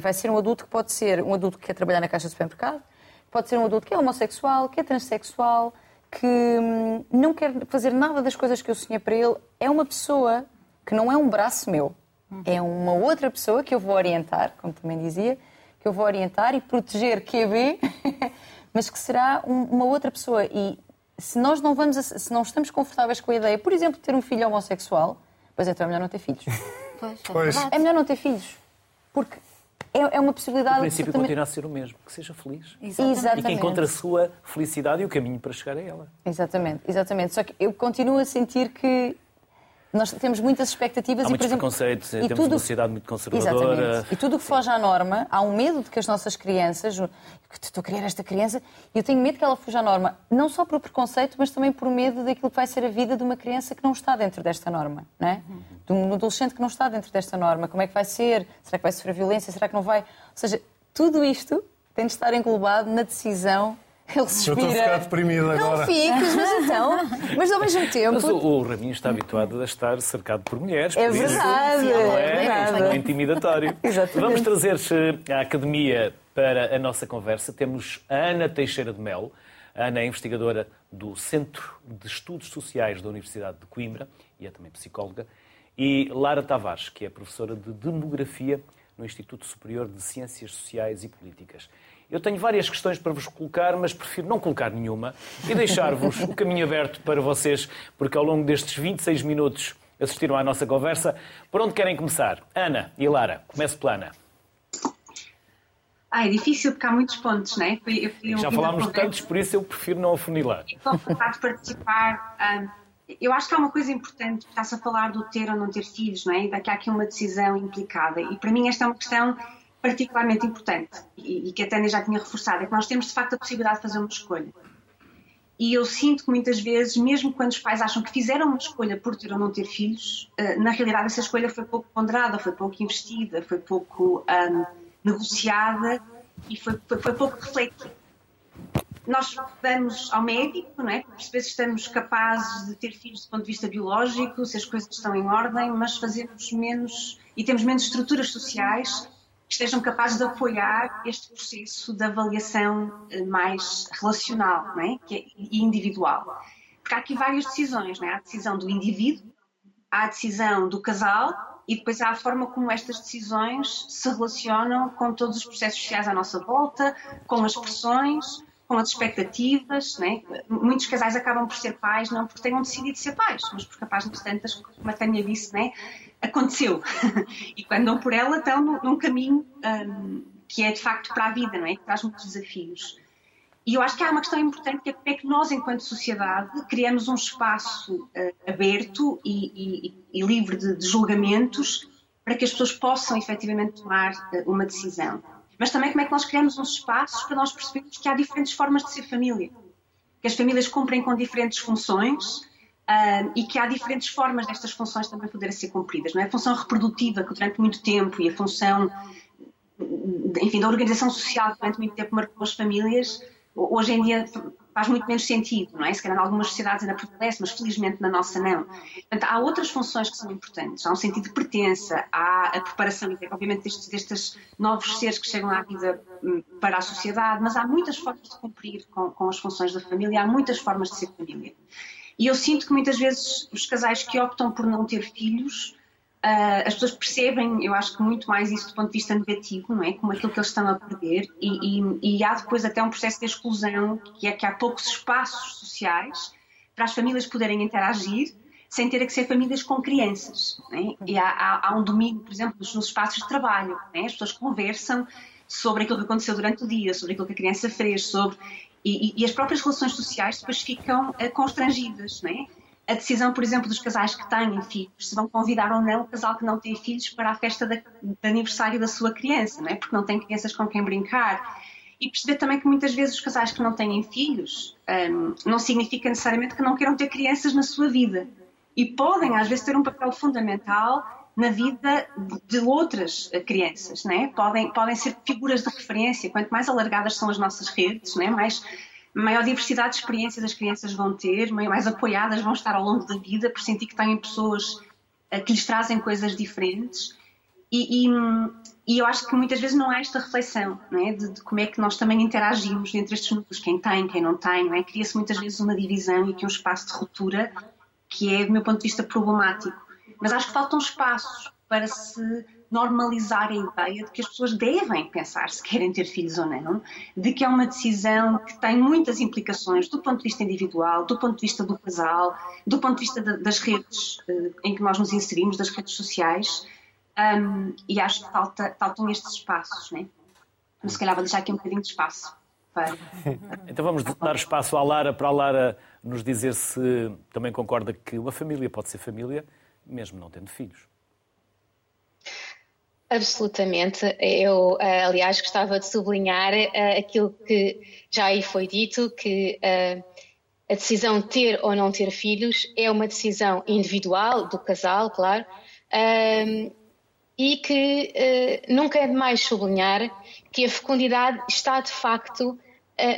Vai ser um adulto que pode ser um adulto que quer trabalhar na caixa de supermercado, pode ser um adulto que é homossexual, que é transexual, que hum, não quer fazer nada das coisas que eu sonhei para ele. É uma pessoa que não é um braço meu, é uma outra pessoa que eu vou orientar, como também dizia, que eu vou orientar e proteger QB, mas que será um, uma outra pessoa. E se nós não vamos, se não estamos confortáveis com a ideia, por exemplo, de ter um filho homossexual, pois então é melhor não ter filhos. Pois, é Pois. É melhor não ter filhos, porque é, é uma possibilidade O princípio absolutamente- continua a ser o mesmo, que seja feliz. Exatamente. Exatamente. E que encontre a sua felicidade e o caminho para chegar a ela. Exatamente, exatamente. Só que eu continuo a sentir que nós temos muitas expectativas Há e, por exemplo, preconceitos, e temos tudo- uma sociedade muito conservadora. Exatamente. E tudo o que foge à norma, há um medo de que as nossas crianças, que estou a criar esta criança, e eu tenho medo que ela fuja à norma, não só por preconceito, mas também por medo daquilo que vai ser a vida de uma criança que não está dentro desta norma, não é? De um adolescente que não está dentro desta norma. Como é que vai ser? Será que vai sofrer violência? Será que não vai? Ou seja, tudo isto tem de estar englobado na decisão. Ele Eu suspira. estou a ficar deprimido Não agora. fiques, mas então. Mas ao mesmo tempo. Mas o, o Raminho está habituado a estar cercado por mulheres. É por isso verdade, Não é é? verdade. Não é intimidatório. Exatamente. Vamos trazer-te à Academia para a nossa conversa. Temos a Ana Teixeira de Melo. A Ana é investigadora do Centro de Estudos Sociais da Universidade de Coimbra e é também psicóloga. E Lara Tavares, que é professora de Demografia no Instituto Superior de Ciências Sociais e Políticas. Eu tenho várias questões para vos colocar, mas prefiro não colocar nenhuma e deixar-vos o caminho aberto para vocês, porque ao longo destes 26 minutos assistiram à nossa conversa. Por onde querem começar? Ana e Lara. Comece pela Ana. Ah, é difícil porque há muitos pontos, não é? Eu, eu, Já falámos de tantos, por isso eu prefiro não afunilar. Estou a de participar. eu acho que há uma coisa importante, está-se a falar do ter ou não ter filhos, não é? E daqui há aqui uma decisão implicada. E para mim esta é uma questão particularmente importante e, e que a Tânia já tinha reforçado, é que nós temos de facto a possibilidade de fazer uma escolha. E eu sinto que muitas vezes, mesmo quando os pais acham que fizeram uma escolha por ter ou não ter filhos, ah, na realidade essa escolha foi pouco ponderada, foi pouco investida, foi pouco negociada e foi, foi, foi pouco refletida. Nós vamos ao médico, não é? Para perceber se estamos capazes de ter filhos do ponto de vista biológico, se as coisas estão em ordem, mas fazemos menos e temos menos estruturas sociais estejam capazes de apoiar este processo de avaliação eh, mais relacional não é? é, e individual. Porque há aqui várias decisões, não é? Há a decisão do indivíduo, há a decisão do casal e depois há a forma como estas decisões se relacionam com todos os processos sociais à nossa volta, com as pressões, com as expectativas. Né? Muitos casais acabam por ser pais não porque tenham decidido ser pais, mas porque página de tantas, como a Tânia disse, né? Aconteceu. e quando dão por ela estão num, num caminho hum, que é de facto para a vida, não é? que traz muitos desafios. E eu acho que há uma questão importante que é como é que nós, enquanto sociedade, criamos um espaço uh, aberto e, e, e livre de, de, julgamentos para que as pessoas possam efetivamente tomar uh, uma decisão. Mas também como é que nós criamos uns espaços para nós percebermos que há diferentes formas de ser família. Que as famílias cumprem com diferentes funções uh, e que há diferentes formas destas funções também poderem ser cumpridas. Não é? A função reprodutiva, que durante muito tempo, e a função, enfim, da organização social, que durante muito tempo marcou as famílias, hoje em dia faz muito menos sentido, não é? Se calhar em algumas sociedades ainda prevalece, mas felizmente na nossa não. Portanto, há outras funções que são importantes. Há um sentido de pertença, há a preparação, obviamente, destes, destes novos seres que chegam à vida hum, para a sociedade, mas há muitas formas de cumprir com, com as funções da família, há muitas formas de ser família. E eu sinto que muitas vezes os casais que optam por não ter filhos Uh, as pessoas percebem, eu acho que muito mais isso do ponto de vista negativo, não é? Como aquilo que eles estão a perder, e, e, e há depois até um processo de exclusão, que é que há poucos espaços sociais para as famílias poderem interagir sem ter que ser famílias com crianças. É? E há, há, há, um domínio, por exemplo, nos espaços de trabalho, é? as pessoas conversam sobre aquilo que aconteceu durante o dia, sobre aquilo que a criança fez, sobre. E, e as próprias relações sociais depois ficam uh, constrangidas, não é? a decisão, por exemplo, dos casais que têm filhos, se vão convidar ou não o casal que não tem filhos para a festa de, de aniversário da sua criança, não é? porque não tem crianças com quem brincar. E perceber também que muitas vezes os casais que não têm filhos um, não significa necessariamente que não queiram ter crianças na sua vida. E podem, às vezes, ter um papel fundamental na vida de outras crianças, não é? Podem, podem ser figuras de referência. Quanto mais alargadas são as nossas redes, não é? mais maior diversidade de experiências as crianças vão ter, mais apoiadas vão estar ao longo da vida, por sentir que têm pessoas que lhes trazem coisas diferentes. E, e, e, eu acho que muitas vezes não há esta reflexão não é? de, de, como é que nós também interagimos entre estes núcleos, quem tem, quem não tem, não é? Cria-se muitas vezes uma divisão e aqui um espaço de ruptura que é, do meu ponto de vista, problemático. Mas acho que faltam espaços para se normalizar a ideia de que as pessoas devem pensar se querem ter filhos ou não, de que é uma decisão que tem muitas implicações do ponto de vista individual, do ponto de vista do casal, do ponto de vista das redes eh, em que nós nos inserimos, das redes sociais, um, e acho que falta, faltam estes espaços, né? Mas se calhar vou deixar aqui um bocadinho de espaço. Para... Então vamos dar espaço à Lara para a Lara nos dizer se também concorda que uma família pode ser família, mesmo não tendo filhos. Absolutamente. Eu, eh, aliás, gostava de sublinhar uh, aquilo que já aí foi dito, que uh, a decisão de ter ou não ter filhos é uma decisão individual do casal, claro, uh, e que nunca é demais sublinhar que a fecundidade está de facto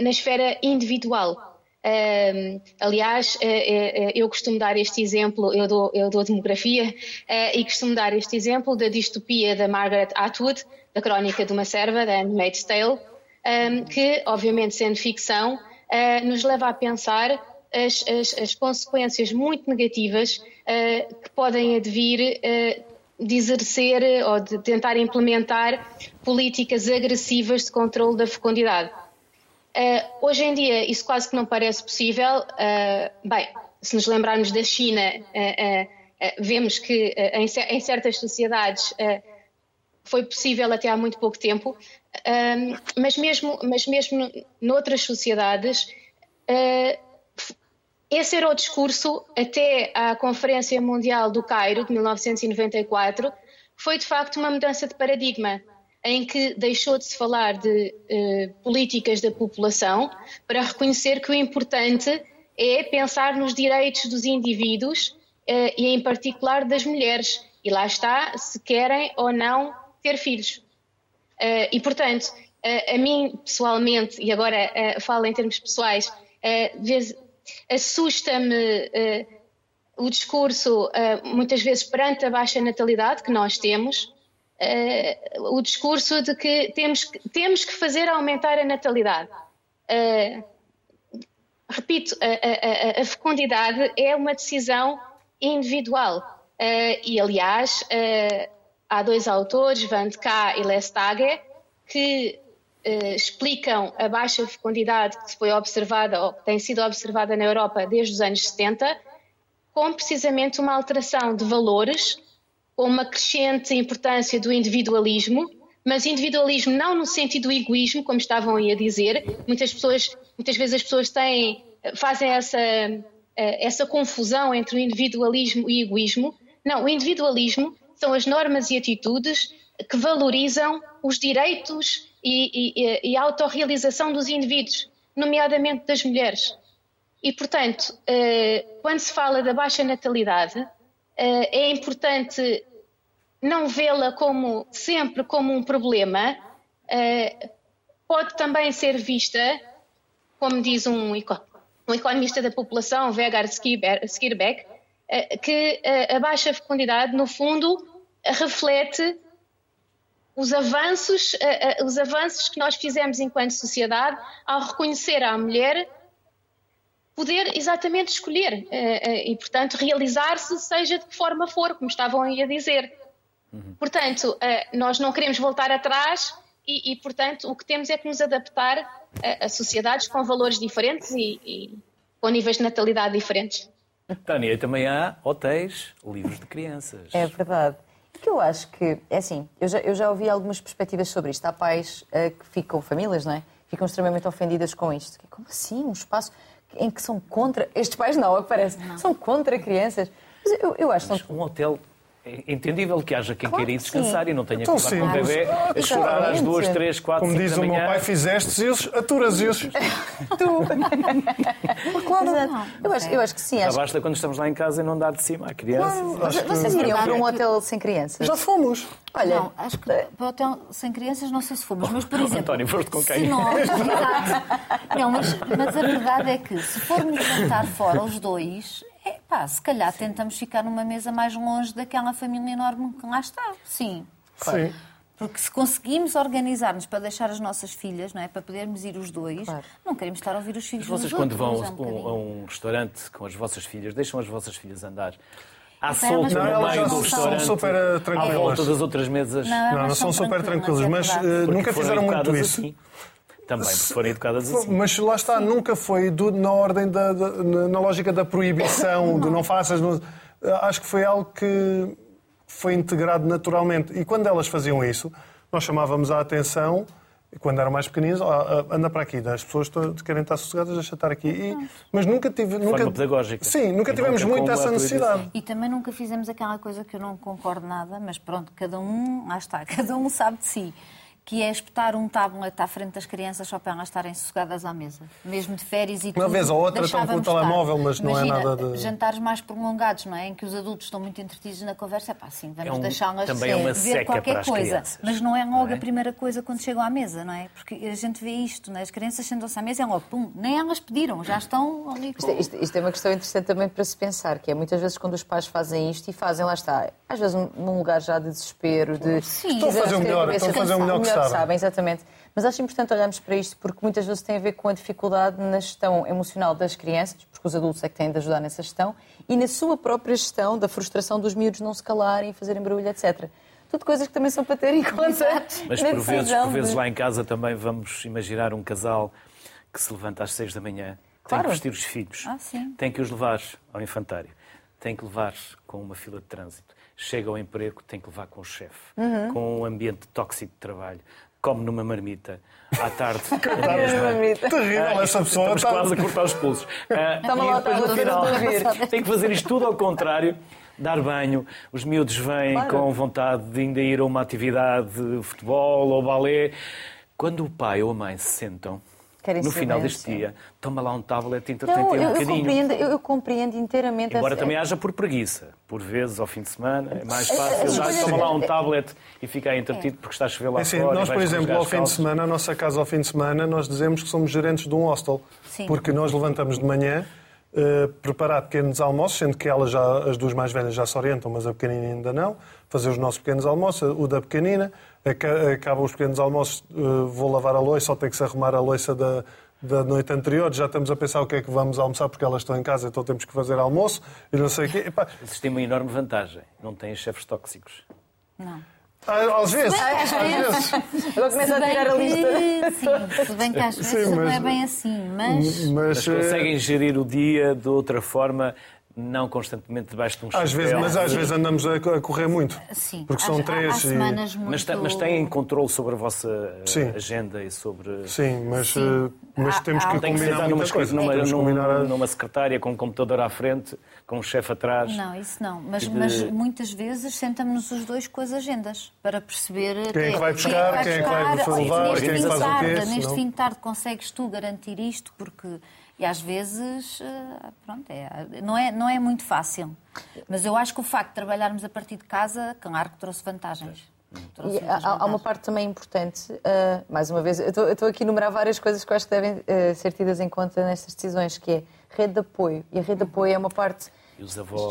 na esfera individual. Uh, aliás, uh, uh, eu costumo dar este exemplo, eu dou, eu dou demografia, e costumo dar este exemplo da distopia da Margaret Atwood, da Crónica de uma Serva, da Handmaid's Tale, um, que, obviamente, sendo ficção, nos leva a pensar as, as, as consequências muito negativas que podem advir de exercer ou de tentar implementar políticas agressivas de controle da fecundidade. Uh, hoje em dia isso quase que não parece possível. Uh, bem, se nos lembrarmos da China, uh, vemos que em, em, certas sociedades foi possível até há muito pouco tempo, mas mesmo, mas mesmo noutras sociedades, esse era o discurso até à Conferência Mundial do Cairo de 1994, foi de facto uma mudança de paradigma em que deixou de se falar de uh, políticas da população para reconhecer que o importante é pensar nos direitos dos indivíduos uh, e, em particular, das mulheres. E lá está, se querem ou não ter filhos. Uh, e, portanto, a mim, pessoalmente, e agora falo em termos pessoais, assusta-me o discurso, muitas vezes, perante a baixa natalidade que nós temos uh, o discurso de que temos, temos que fazer aumentar a natalidade. Uh, repito, a, a, a, fecundidade é uma decisão individual. Uh, e, aliás, há dois autores, Van de K e Lestage, que explicam a baixa fecundidade que foi observada ou que tem sido observada na Europa desde os anos 70 como precisamente uma alteração de valores com uma crescente importância do individualismo, mas individualismo não no sentido do egoísmo, como estavam aí a dizer. Muitas pessoas, muitas vezes as pessoas têm, fazem essa, eh, essa confusão entre o individualismo e o egoísmo. Não, o individualismo são as normas e atitudes que valorizam os direitos e, e, e a autorrealização dos indivíduos, nomeadamente das mulheres. E, portanto, eh, quando se fala da baixa natalidade, eh, é importante não vê-la como sempre como um problema, uh, pode também ser vista, como diz um, um economista da população, Vegard Skirbeck, uh, que uh, a baixa fecundidade, no fundo, reflete os avanços, os avanços que nós fizemos enquanto sociedade ao reconhecer à mulher poder exatamente escolher e, portanto, realizar-se, seja de que forma for, como estavam aí a dizer. Uhum. Portanto, eh, nós não queremos voltar atrás e, e, portanto, o que temos é que nos adaptar a, a sociedades com valores diferentes e, e, com níveis de natalidade diferentes. Tânia, também há hotéis livres de crianças. É verdade. que eu acho que, é assim, eu já, eu já ouvi algumas perspectivas sobre isto. Há pais uh, que ficam, famílias, não é? Ficam extremamente ofendidas com isto. Como assim? Um espaço em que são contra. Estes pais não, parece. Não. São contra crianças. Mas eu, eu acho que são... Um hotel é entendível que haja quem claro queira ir descansar sim. e não tenha então, que levar com o bebê a chorar às duas, três, quatro, Como diz o meu pai, fizeste isso, aturas isso. tu. claro. Eu acho, eu acho que sim. Já acho... basta quando estamos lá em casa e não dar de cima à criança. Claro. Vocês iriam para um hotel sem crianças? Já fomos. Olha, não, acho que para hotel sem crianças não sei se fomos, mas por exemplo. António, foste com quem? Nós, não, mas, mas a verdade é que se formos jantar fora os dois, é, pá, se calhar tentamos ficar numa mesa mais longe daquela família enorme que lá está. Sim. Sim. Porque se conseguimos organizar-nos para deixar as nossas filhas, não é? Para podermos ir os dois, Claro. não queremos estar a ouvir os filhos Vocês, dos quando vão a um, a um restaurante com as vossas filhas, deixam as vossas filhas andar à solta mas no meio já do são super, eh, à tranquilas. volta das outras mesas. Não, Não, não são super tranquilos, é mas porque nunca fizeram muito isso. Assim. Também, porque foram educadas assim. Mas lá está, nunca foi do- na ordem da, da- na, lógica da proibição, do não faças. não- acho que foi algo que foi integrado naturalmente. E quando elas faziam isso, nós chamávamos a atenção, quando eram mais pequeninas, "Ó, ah, anda para aqui, as pessoas estão- querem estar sossegadas, deixa estar aqui. E- mas nunca tive. Nunca, pedagógica. Sim, nunca E tivemos nunca muito essa necessidade. E também nunca fizemos aquela coisa que eu não concordo nada, mas pronto, cada um, lá está, cada um sabe de si. Que é espetar um tablet à frente das crianças só para elas estarem sossegadas à mesa. Mesmo de férias e tudo. vez ou outra estão com o telemóvel, mas não é Imagina, nada de- jantares mais prolongados, não é? Em que os adultos estão muito entretidos na conversa. É pá, sim, vamos É um- deixá-las também é uma ver qualquer para as coisa. crianças, Mas não é não logo é? a primeira coisa quando chegam à mesa, não é? Porque a gente vê isto, não é? As crianças sentam-se à mesa e é logo, pum, nem elas pediram, já estão ali com... Isto, é- isto- isto é uma questão interessante também para se pensar, que é muitas vezes quando os pais fazem isto e fazem, lá está, às vezes num- lugar já de desespero, de... Sim. Estão a fazer o melhor, estão a fazer o melhor que sabem. exatamente. Mas acho importante olharmos para isto porque muitas vezes tem a ver com a dificuldade na gestão emocional das crianças, porque os adultos é que têm de ajudar nessa gestão, e na sua própria gestão da frustração dos miúdos não se calarem, fazerem barulho, etc. Tudo coisas que também são para ter em conta. Mas por vezes, por vezes de- lá em casa também vamos imaginar um casal que se levanta às seis da manhã, tem Claro. que vestir os filhos, Ah, tem que os levar ao infantário, tem que levar com uma fila de trânsito, chega ao emprego, tem que levar com o chefe, Uhum. com um ambiente tóxico de trabalho, come numa marmita, à tarde, mesma- marmita. Terrível essa pessoa. Estamos tá- quase a cortar os pulsos. Toma e lá, depois, no final, tem que fazer isto tudo ao contrário, dar banho. Os miúdos vêm Claro. com vontade de ainda ir a uma atividade de futebol ou balé. Quando o pai ou a mãe se sentam, Querem no final deste sim. dia, toma lá um tablet e entretém um eu, eu bocadinho. compreendo, eu, eu compreendo inteiramente Embora essa- também haja por preguiça. Por vezes, ao fim de semana, é mais É, é, fácil. Já escolha- toma lá um tablet e fica aí entretido porque está a chover lá É assim, fora. nós, por exemplo, ao as fim de semana, a nossa casa ao fim de semana, nós dizemos que somos gerentes de um hostel. Sim. Porque nós levantamos de manhã, eh, preparar pequenos almoços, sendo que elas já, as duas mais velhas já se orientam, mas a pequenina ainda não, fazer os nossos pequenos almoços, o da pequenina, aca- acaba os pequenos almoços, eh, vou lavar a louça, só tem que se arrumar a louça da, da noite anterior, já estamos a pensar o que é que vamos almoçar porque elas estão em casa, então temos que fazer almoço e não sei o quê. Epá, têm uma enorme vantagem. Não têm chefes tóxicos. Não. ah, às vezes, às vezes. Agora começa a tirar a lista. que- Sim, se bem que às vezes Sim, não mas- é bem assim, mas... Mas, Mas eh, conseguem gerir o dia de outra forma, não constantemente debaixo de um Às vezes, mas às vezes andamos a correr muito. Sim. Porque Há- são há- três Há e- semanas muito... Mas, mas têm controle sobre a vossa eh, Sim. agenda e sobre. Sim, mas, Sim. eh, mas Há- temos há- que Tem que combinar numa, muitas coisas. numa, que num- combinar numa secretária com um computador à frente, com um chefe atrás. Não, isso não. Mas, de- mas muitas vezes sentamos-nos os dois com as agendas para perceber Quem é que vai buscar, quem é que vai buscar. levar, Olha, quem é que neste faz fim o de quê, neste fim de tarde consegues tu garantir isto porque e às vezes eh, pronto é, não é não é muito fácil. Mas eu acho que o facto de trabalharmos a partir de casa, claro que trouxe vantagens. Trouxe E há, há uma parte também importante, ah, mais uma vez, eu estou- aqui a enumerar várias coisas que eu acho que devem ah, ser tidas em conta nestas decisões, que é rede de apoio. E a rede de apoio é uma parte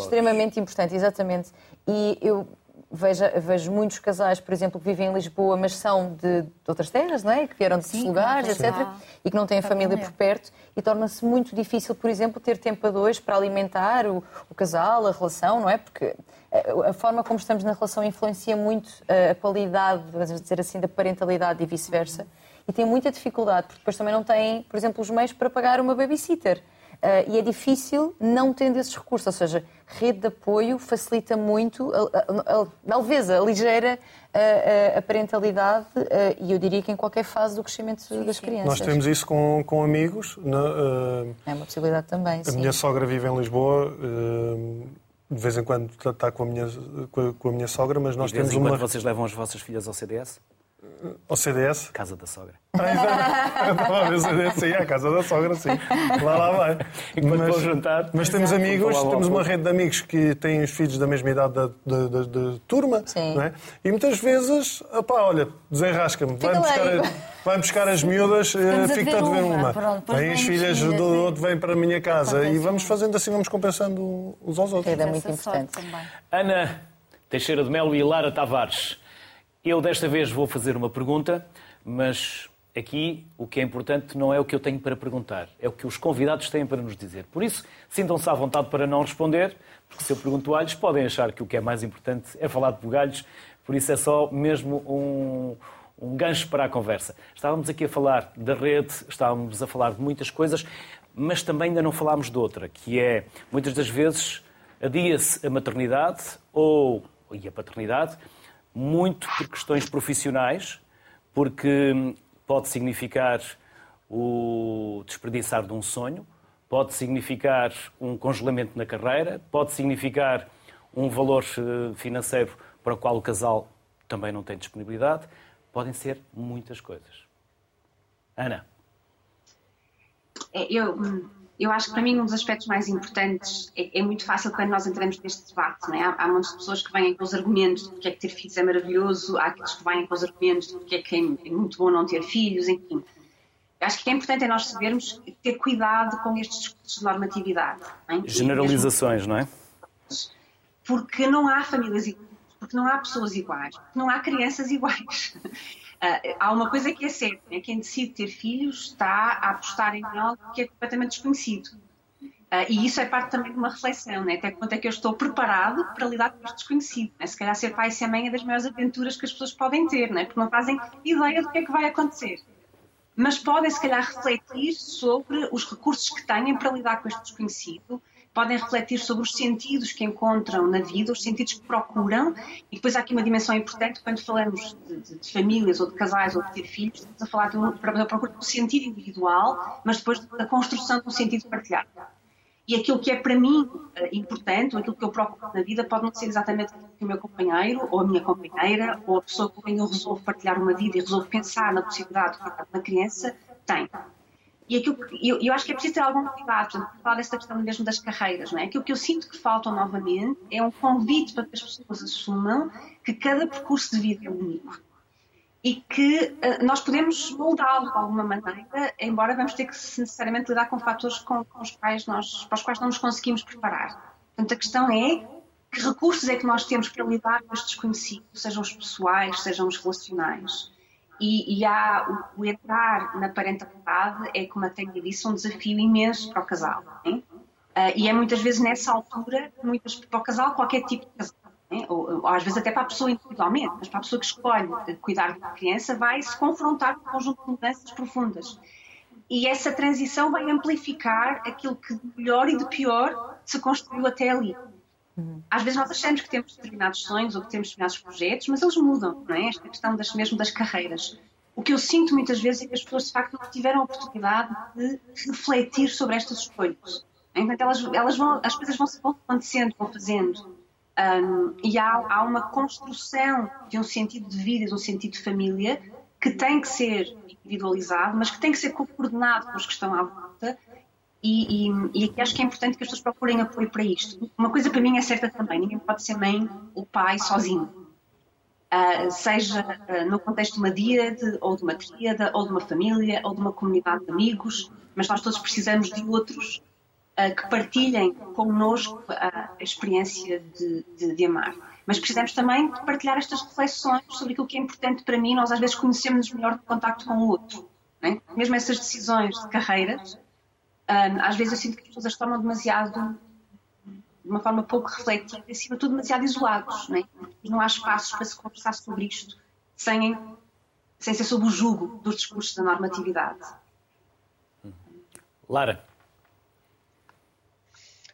extremamente importante, exatamente. E eu vejo, vejo muitos casais, por exemplo, que vivem em Lisboa, mas são de, de outras terras, não é? Que vieram de Sim, outros lugares, etc. lá E que não têm família por perto. E torna-se muito difícil, por exemplo, ter tempo a dois para alimentar o, o casal, a relação, não é? Porque a, a forma como estamos na relação influencia muito a, a qualidade, vamos dizer assim, da parentalidade e vice-versa. E tem muita dificuldade, porque depois também não têm, por exemplo, os meios para pagar uma babysitter. Ah, e é difícil não tendo esses recursos, ou seja, rede de apoio facilita muito, a, a, a, talvez aligeira a, a, a parentalidade e eu diria que em qualquer fase do crescimento das sim. crianças. Nós temos isso com, com amigos. Na, eh, É uma possibilidade também, a sim. minha sogra vive em Lisboa. eh, de vez em quando está com a minha, com a, com a minha sogra, mas nós De vez temos em uma. vocês levam as vossas filhas ao CDS? Ao CDS. Casa da sogra. Ah, a ver CDS, sim, à casa da sogra, sim. Lá lá vai. Enquanto vão jantar. Mas temos amigos, temos uma rede de amigos que têm os filhos da mesma idade da, da, da- da turma. Sim. Não é? E muitas vezes, opá, olha, desenrasca-me. Vai Fica buscar, aí. a- vai buscar as miúdas, eh, Estamos a fico ver a ver uma, uma. pronto, Vêm as filhas do sim. outro, vêm para a minha casa. E vamos fazendo assim, vamos compensando uns aos outros. É muito importante. também. Ana Teixeira de Melo e Lara Tavares. Eu desta vez vou fazer uma pergunta, mas aqui o que é importante não é o que eu tenho para perguntar, é o que os convidados têm para nos dizer. Por isso, sintam-se à vontade para não responder, porque se eu pergunto alhos, podem achar que o que é mais importante é falar de bugalhos, por isso é só mesmo um, um gancho para a conversa. Estávamos aqui a falar da rede, estávamos a falar de muitas coisas, mas também ainda não falámos de outra, que é, muitas das vezes, adia-se a maternidade ou e a paternidade, muito por questões profissionais, porque pode significar o desperdiçar de um sonho, pode significar um congelamento na carreira, pode significar um valor eh, financeiro para o qual o casal também não tem disponibilidade. Podem ser muitas coisas. Ana. É, eu, eu acho que para mim um dos aspectos mais importantes é, é muito fácil quando nós entramos neste debate. É? há, há muitas pessoas que vêm com os argumentos de que é que ter filhos é maravilhoso, há aqueles que vêm com os argumentos de que é que é muito bom não ter filhos, enfim. Eu acho que o que é importante é nós sabermos ter cuidado com estes discursos de normatividade. Não é? Generalizações, não é? Porque não há famílias iguais, porque não há pessoas iguais, não há crianças iguais. Uh, há uma coisa que é certa, é quem decide ter filhos está a apostar em algo que é completamente desconhecido. Uh, e isso é parte também de uma reflexão, né? até quanto é que eu estou preparado para lidar com este desconhecido. Né? Se calhar ser pai e ser mãe é das maiores aventuras que as pessoas podem ter, né? porque não fazem ideia do que é que vai acontecer. Mas podem, se calhar, refletir sobre os recursos que têm para lidar com este desconhecido, podem refletir sobre os sentidos que encontram na vida, os sentidos que procuram, e depois há aqui uma dimensão importante quando falamos de, de, de famílias ou de casais ou de ter filhos, estamos a falar de um, procura do sentido individual, mas depois da construção de um sentido partilhado. E aquilo que é para mim eh, importante, ou aquilo que eu procuro na vida, pode não ser exatamente o meu companheiro, ou a minha companheira, ou a pessoa com quem eu resolvo partilhar uma vida e resolvo pensar na possibilidade de de uma criança, tem. E aquilo que, eu, eu acho que é preciso ter algum cuidado, portanto, falar desta questão mesmo das carreiras, não é? Aquilo que eu sinto que falta novamente é um convite para que as pessoas assumam que cada percurso de vida é único e que uh, nós podemos moldá-lo de alguma maneira, embora vamos ter que necessariamente lidar com fatores com, com os quais nós, para os quais não nos conseguimos preparar. Portanto, a questão é que recursos é que nós temos para lidar com estes desconhecidos, sejam os pessoais, sejam os relacionais. E, e há o, o, entrar na parentalidade é, como a Tânia disse, um desafio imenso para o casal. Uh, e é muitas vezes nessa altura, muitas, para o casal, qualquer tipo de casal. Ou, ou, às vezes até para a pessoa individualmente, mas para a pessoa que escolhe cuidar de uma criança, vai se confrontar com um conjunto de mudanças profundas. E essa transição vai amplificar aquilo que de melhor e de pior se construiu até ali. Às vezes nós achamos que temos determinados sonhos ou que temos determinados projetos, mas eles mudam, não é? Esta questão das, mesmo das carreiras. O que eu sinto muitas vezes é que as pessoas de facto não tiveram a oportunidade de refletir sobre estas escolhas. Enquanto elas, elas vão, as coisas vão, vão acontecendo, vão fazendo. Um, e há, há, uma construção de um sentido de vida, de um sentido de família, que tem que ser individualizado, mas que tem que ser coordenado com os que estão à volta e, e, e, acho que é importante que as pessoas procurem apoio para isto. Uma coisa para mim é certa também: ninguém pode ser mãe ou pai sozinho. Uh, seja uh, no contexto de uma díade, ou de uma tríada, ou de uma família, ou de uma comunidade de amigos, mas nós todos precisamos de outros uh, que partilhem connosco a experiência de, de, de, amar. Mas precisamos também de partilhar estas reflexões sobre aquilo que é importante para mim. Nós às vezes conhecemos melhor de contacto com o outro. É? Mesmo essas decisões de carreiras, um, às vezes eu sinto que as pessoas as tornam demasiado, de uma forma pouco refletida e, acima de tudo, demasiado isolados. Não, é? não há espaços para se conversar sobre isto sem, sem ser sob o jugo dos discursos da normatividade. Lara.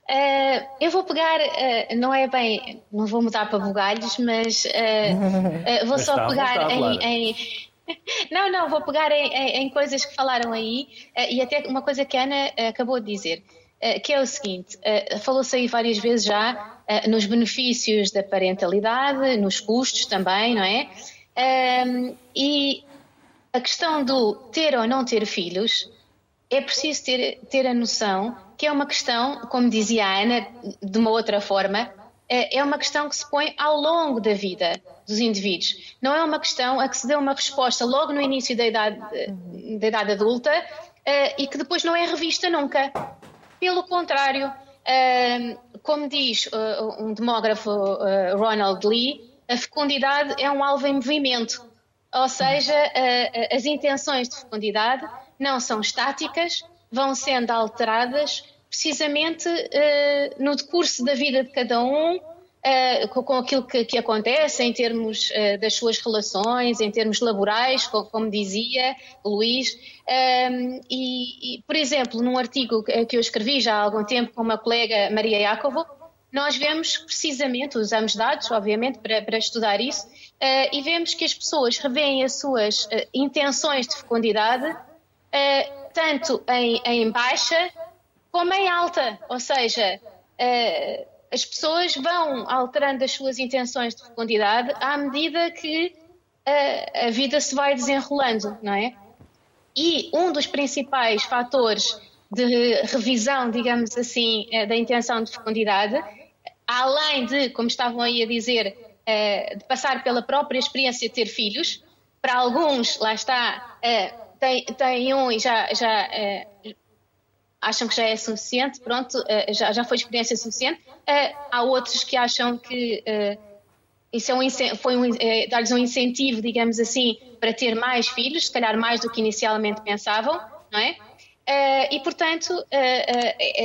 Uh, eu vou pegar, uh, não é bem, não vou mudar para bugalhos, mas uh, vou só pegar em, em, Não, não, vou pegar em, em, em coisas que falaram aí uh, e até uma coisa que a Ana uh, acabou de dizer, uh, que é o seguinte: falou-se aí várias vezes já nos benefícios da parentalidade, nos custos também, não é? Ehm, e a questão do ter ou não ter filhos é preciso ter, ter a noção que é uma questão, como dizia a Ana, de uma outra forma, é uma questão que se põe ao longo da vida dos indivíduos. Não é uma questão a que se dê uma resposta logo no início da idade, da idade adulta uh, e que depois não é revista nunca. Pelo contrário, uh, como diz uh, um demógrafo Ronald Lee, a fecundidade é um alvo em movimento, ou seja, as intenções de fecundidade não são estáticas, vão sendo alteradas precisamente no decurso da vida de cada um, uh, com, aquilo que, que, acontece em termos uh, das suas relações, em termos laborais, como, como dizia o Luís. Um, ehm, e, e, por exemplo, num artigo que eu escrevi já há algum tempo com uma colega, Maria Iacovo, nós vemos precisamente, usamos dados, obviamente, para, para estudar isso, e vemos que as pessoas revêem as suas intenções de fecundidade tanto em, em baixa como em alta, ou seja, uh, as pessoas vão alterando as suas intenções de fecundidade à medida que uh, a vida se vai desenrolando, não é? E um dos principais fatores de revisão, digamos assim, uh, da intenção de fecundidade, além de, como estavam aí a dizer, de passar pela própria experiência de ter filhos, para alguns, lá está, tem um e já, já acham que já é suficiente, pronto, eh, já, já foi experiência suficiente. Eh, há outros que acham que eh, isso é um, foi um, é, dar-lhes um incentivo, digamos assim, para ter mais filhos, se calhar mais do que inicialmente pensavam, não é? e, portanto,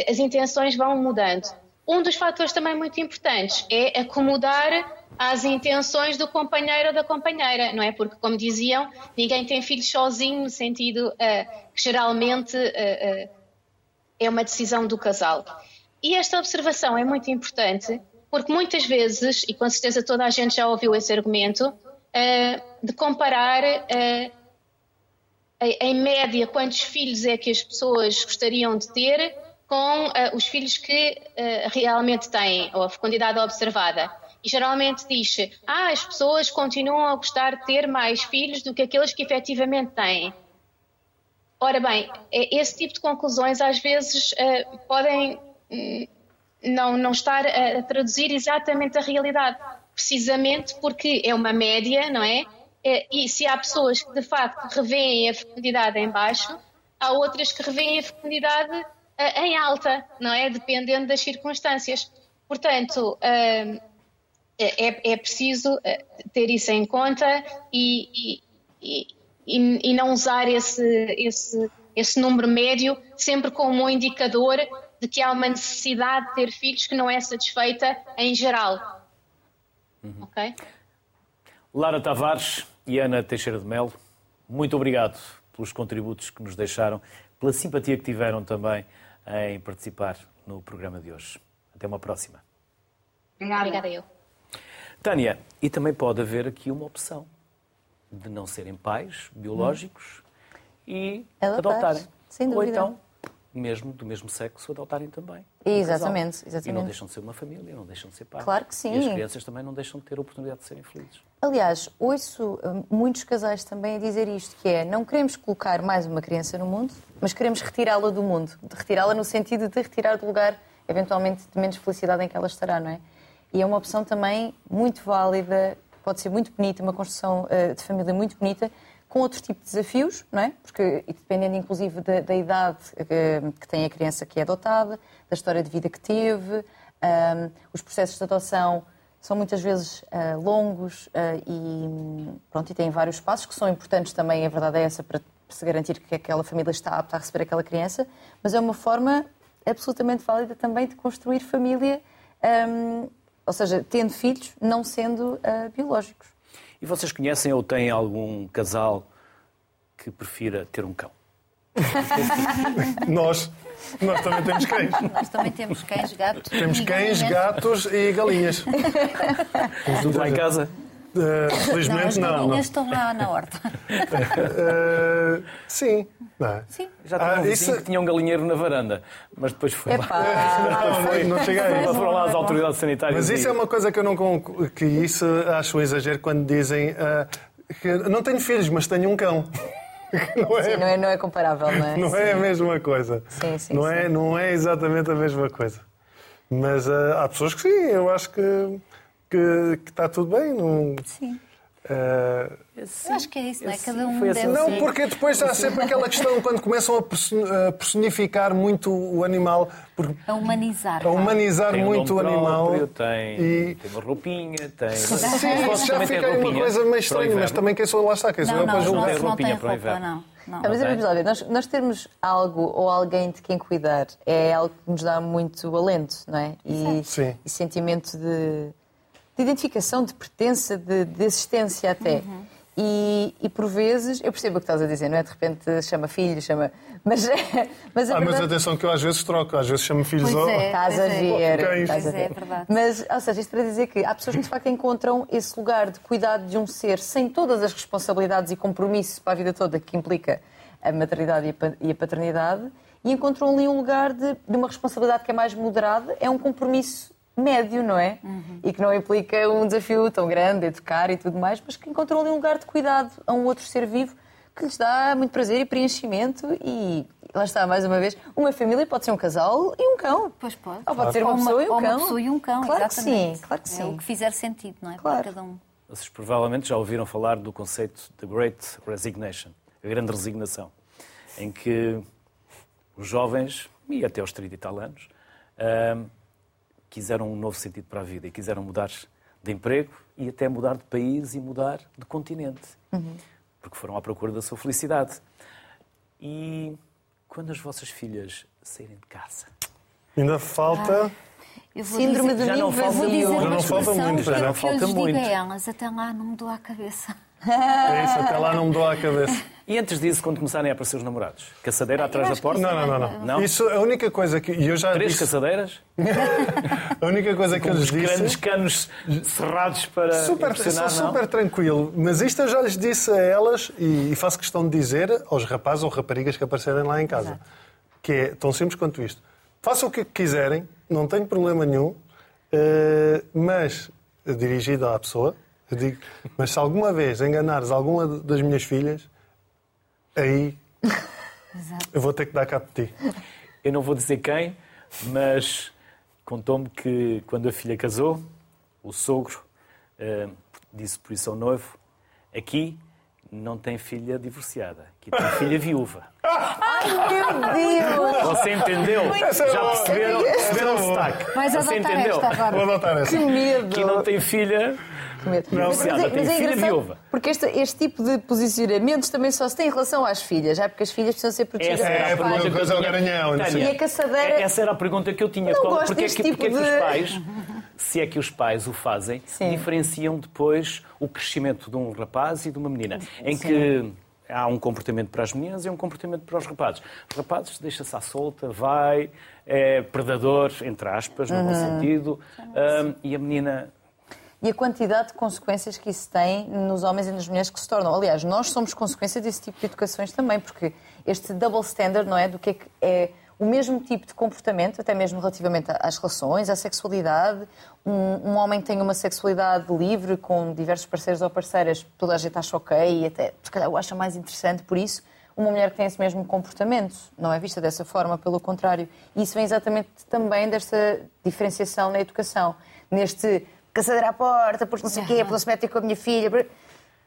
as intenções vão mudando. Um dos fatores também muito importantes é acomodar às intenções do companheiro ou da companheira, não é? Porque, como diziam, ninguém tem filhos sozinho, no sentido que geralmente é uma decisão do casal. E esta observação é muito importante porque muitas vezes, e com certeza toda a gente já ouviu esse argumento, uh, de comparar uh, em média quantos filhos é que as pessoas gostariam de ter com uh, os filhos que realmente têm, ou a fecundidade observada. E geralmente diz ah, as pessoas continuam a gostar de ter mais filhos do que aqueles que efetivamente têm. Ora bem, esse tipo de conclusões às vezes uh, podem hum, não, não estar a, traduzir exatamente a realidade, precisamente porque é uma média, não é? é? E se há pessoas que de facto revêem a fecundidade em baixo, há outras que revêem a fecundidade uh, em alta, não é? Dependendo das circunstâncias. Portanto, uh, é, é, preciso ter isso em conta e, e, e, e não usar esse, esse, esse número médio sempre como um indicador de que há uma necessidade de ter filhos que não é satisfeita em geral. Uhum. Ok? Lara Tavares e Ana Teixeira de Melo, muito obrigado pelos contributos que nos deixaram, pela simpatia que tiveram também em participar no programa de hoje. Até uma próxima. Obrigada, Obrigada eu. Tânia, e também pode haver aqui uma opção de não serem pais biológicos hum. e adotarem. Sem dúvida. Ou então, mesmo do mesmo sexo, adotarem também. Exatamente, um exatamente. E não deixam de ser uma família, não deixam de ser pais. Claro que sim. E as crianças também não deixam de ter a oportunidade de serem felizes. Aliás, ouço hum, muitos casais também a dizer isto, que é, não queremos colocar mais uma criança no mundo, mas queremos retirá-la do mundo. Retirá-la no sentido de retirar do lugar, eventualmente, de menos felicidade em que ela estará, não é? E é uma opção também muito válida, pode ser muito bonita, uma construção uh, de família muito bonita, com outro tipo de desafios, não é? Porque dependendo inclusive da, da idade uh, que tem a criança que é adotada, da história de vida que teve, um, ehm, os processos de adoção são muitas vezes uh, longos e, pronto, e têm vários passos que são importantes também, a verdade é essa, para se garantir que aquela família está apta a receber aquela criança, mas é uma forma absolutamente válida também de construir família um, ehm, ou seja, tendo filhos, não sendo uh, biológicos. E vocês conhecem ou têm algum casal que prefira ter um cão? nós. Nós também temos cães. Nós também temos cães, gatos. Temos cães, gatos e galinhas. Temos lá em casa? Uh, felizmente não. não, estão lá na horta. Uh, sim. Não. Sim. Já tinha ah, um isso... que tinha um galinheiro na varanda, mas depois foi Epá. lá. Não, foi, não cheguei a Foram lá as autoridades sanitárias. Mas isso é uma coisa que eu não que isso acho um exagero quando dizem uh, que não tenho filhos, mas tenho um cão. Não é, sim, não é, não é comparável, não é? Não é a mesma coisa. Sim, sim, não, sim. É, não é exatamente a mesma coisa. Mas uh, há pessoas que sim, eu acho que que, que está tudo bem. Não... Sim. Eh, Eu acho que é isso, não é? Cada um foi assim. deve Não, porque depois há sempre aquela questão quando começam a person- a personificar muito o animal, porque A humanizar. a humanizar Tem um muito o nome animal. próprio, tem, e- tem uma roupinha, tem. Sim, isso já fica aí uma coisa meio o estranha, mas também quem sou lá está, quem sou Não, eu não, para julgar. não roupinha têm para o roupa, inverno. não. não. Ah, mas vamos lá ver, nós, nós termos algo ou alguém de quem cuidar é algo que nos dá muito alento, não é? E, Sim. e sentimento de, de identificação, de pertença, de, de existência até. Uhum. E, e por vezes, eu percebo o que estás a dizer, não é? De repente chama filho, chama. Mas, mas a Ah, mas verdade- atenção que eu às vezes troco, às vezes chamo filhos Pois ao... é. Estás a é. ver. É, estás a Pois é, ver. é verdade. Mas, ou seja, isto para dizer que há pessoas que de facto encontram esse lugar de cuidado de um ser sem todas as responsabilidades e compromissos para a vida toda que implica a maternidade e e a paternidade e encontram ali um lugar de, de uma responsabilidade que é mais moderada, é um compromisso médio, não é? E que não implica um desafio tão grande, educar e tudo mais, mas que encontram ali um lugar de cuidado a um outro ser vivo que lhes dá muito prazer e preenchimento e lá está, mais uma vez, uma família pode ser um casal e um cão. Pois pode. Ou pode ser Ou uma pessoa e um cão. Uma pessoa e um cão, Claro que exatamente. sim, claro que É sim. o que fizer sentido, não é? Claro. Para cada um. Vocês provavelmente já ouviram falar do conceito de Great Resignation, a grande resignação, em que os jovens, e até aos 30 e tal anos, ahm, quiseram um novo sentido para a vida e quiseram mudar de emprego e até mudar de país e mudar de continente. Porque foram à procura da sua felicidade. E quando as vossas filhas saírem de casa, Ainda falta... Eu vou Síndrome dizer, de Já não falta muito. Já não falta muito, eu- lhes digo muito. a elas, até lá não me dou a cabeça. É isso, até lá não me dou à cabeça. e antes disso, quando começarem a aparecer os namorados, caçadeira atrás da porta? Não, não, não, não. Não? Isso, a única coisa que... Eu já Três disse... caçadeiras? A única coisa que eu Com lhes os grandes disse... canos cerrados para Super, sou não? super tranquilo, mas isto eu já lhes disse a elas e, e faço questão de dizer aos rapazes ou raparigas que aparecerem lá em casa, que é tão simples quanto isto. Façam o que quiserem, não tenho problema nenhum, eh, mas dirigido à pessoa, eu digo, mas se alguma vez enganares alguma das minhas filhas, aí eu vou ter que dar cabo de ti. Eu não vou dizer quem, mas contou-me que quando a filha casou, o sogro eh, disse por isso ao noivo: aqui não tem filha divorciada, aqui tem filha viúva. Meu Deus! Você entendeu? Essa Já perceberam, perceberam o sotaque? Vais Você entendeu? esta agora. Vou adotar essa. Que medo! Aqui não tem filha. Que medo. Não, mas, Luciana, é, mas é filha engraçado viúva. porque este, este tipo de posicionamentos também só se tem em relação às filhas, já porque as filhas precisam ser protegidas Essa É, eu coisa é o tinha. garanhão, E a caçadeira- Essa era a pergunta que eu tinha. Não Qual- gosto Porque é que, tipo porque é que de- os pais, se é que os pais o fazem, Sim. diferenciam depois o crescimento de um rapaz e de uma menina? Em que há um comportamento para as meninas e um comportamento para os rapazes. Os rapazes deixa-se à solta, vai, é predador, entre aspas, no Uhum. bom sentido, hum, e a menina E a quantidade de consequências que isso tem nos homens e nas mulheres que se tornam. Aliás, nós somos consequência desse tipo de educações também, porque este double standard, não é? Do que é que é o mesmo tipo de comportamento, até mesmo relativamente às relações, à sexualidade. Um, um homem que tem uma sexualidade livre, com diversos parceiros ou parceiras, toda a gente acha ok e até, se calhar, o acha mais interessante por isso. Uma mulher que tem esse mesmo comportamento não é vista dessa forma, pelo contrário. E isso vem exatamente também desta diferenciação na educação. Neste caçadeira à porta, porque não sei o quê, porque não se com a minha filha.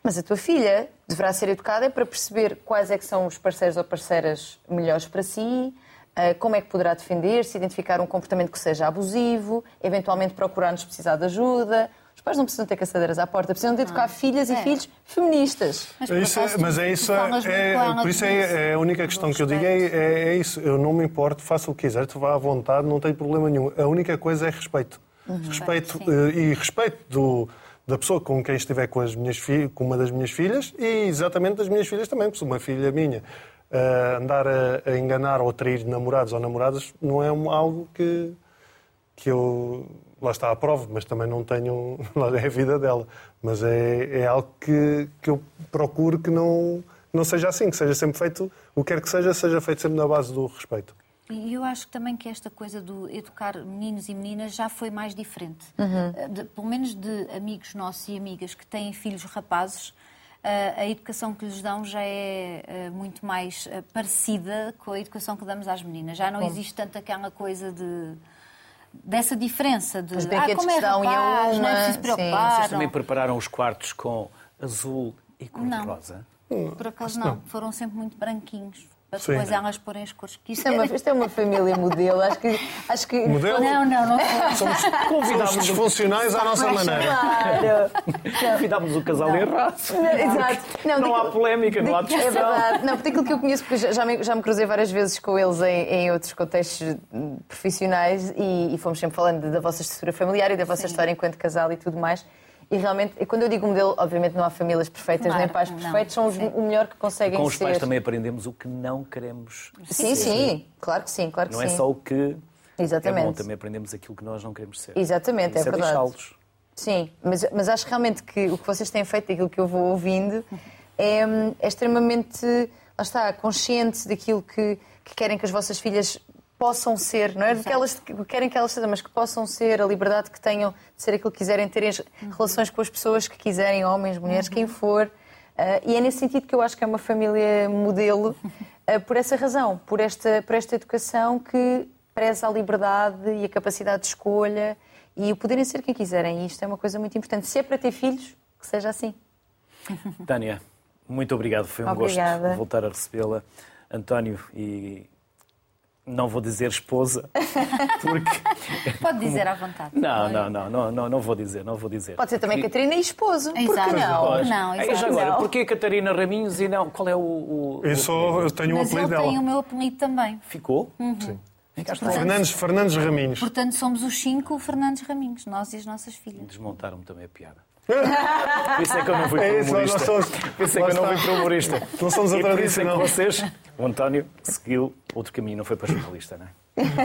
Mas a tua filha deverá ser educada para perceber quais é que são os parceiros ou parceiras melhores para si, eh, como é que poderá defender-se, identificar um comportamento que seja abusivo, eventualmente procurar-nos precisar de ajuda. Os pais não precisam ter caçadeiras à porta, precisam de educar filhas e É. filhos feministas. Mas, É por isso, acaso, mas é isso, falas muito é, com ela por isso é, é a única questão que eu digo é, é, é isso. Eu não me importo, faça o que quiser, tu vá à vontade, não tem problema nenhum. A única coisa é respeito. Respeito Sim. eh, e respeito do, da pessoa com quem estiver com, as minhas fi- com uma das minhas filhas e exatamente das minhas filhas também, porque uma filha minha eh, andar a, a enganar ou a trair namorados ou namoradas não é um- algo que, que eu lá está à prova, mas também não tenho lá é a vida dela. Mas é, é algo que, que eu procuro que não, não seja assim, que seja sempre feito, o que quer que seja, seja feito sempre na base do respeito. E eu acho também que esta coisa do educar meninos e meninas já foi mais diferente. Uhum. De- pelo menos de amigos nossos e amigas que têm filhos rapazes, eh, a educação que lhes dão já é eh, muito mais eh, parecida com a educação que damos às meninas. Já não existe tanto aquela coisa de dessa diferença de Os ah, como é rapaz, não é uma, preciso sim. preocupar. Vocês também não. prepararam os quartos com azul e cor-de-rosa? Por acaso não. Foram sempre muito branquinhos. Para Sim. depois elas porem as cores que Isto é, uma, isto é uma família modelo. Acho que. Acho que Modelo? Não, não, não. Somos, Convidámos, disfuncionais à nossa maneira. Claro. convidámos o casal errado. Exato. Não há daquilo- polémica, não há É discussão. verdade. Não, porque aquilo que eu conheço, porque já- me, já me cruzei várias vezes com eles em, em outros contextos profissionais e, e fomos sempre falando da vossa estrutura familiar e da vossa história enquanto casal e tudo mais. E realmente, e quando eu digo modelo, obviamente não há famílias perfeitas Claro, nem pais não. perfeitos, são os- Sim. o melhor que conseguem Com os ser. pais também aprendemos o que não queremos Sim, ser. sim, claro que sim, claro que Não sim. é só o que Exatamente. é bom, também aprendemos aquilo que nós não queremos ser. Exatamente, Isso é verdade. deixá-los. Sim, mas, mas acho realmente que o que vocês têm feito, aquilo que eu vou ouvindo, é, é extremamente, lá está, consciente daquilo que, que querem que as vossas filhas possam ser, não é? Do que elas que querem que elas sejam, mas que possam ser, a liberdade que tenham de ser aquilo que quiserem, terem as relações com as pessoas que quiserem, homens, mulheres, quem for. Ah, e é nesse sentido que eu acho que é uma família modelo, ah, por essa razão, por esta, por esta educação que preza a liberdade e a capacidade de escolha e o poderem ser quem quiserem. E isto é uma coisa muito importante. Se é para ter filhos, que seja assim. Tânia, muito obrigado. Foi um Obrigada. gosto voltar a recebê-la. António, e não vou dizer esposa, porque. Pode dizer à vontade. Não, não, não, não, não, não vou dizer, não vou dizer. Pode ser também Catarina e esposo. Exato. que não? Não, exato. já agora, Não. porquê Catarina Raminhos e não? Qual é o. o Eu, eu tenho o Mas ele apelido tem dela. o meu apelido também. Ficou? Sim. Ficaste lá. Fernandes, Fernandes Raminhos. Portanto, somos os cinco Fernandes Raminhos, nós e as nossas filhas. Desmontaram-me também a piada. Por isso é que eu não fui para É o isso, nós humorista. somos- Por isso é que eu não fui para o humorista. Não somos a e por isso é vocês, o António, seguiu outro caminho, não foi para jornalista, não é?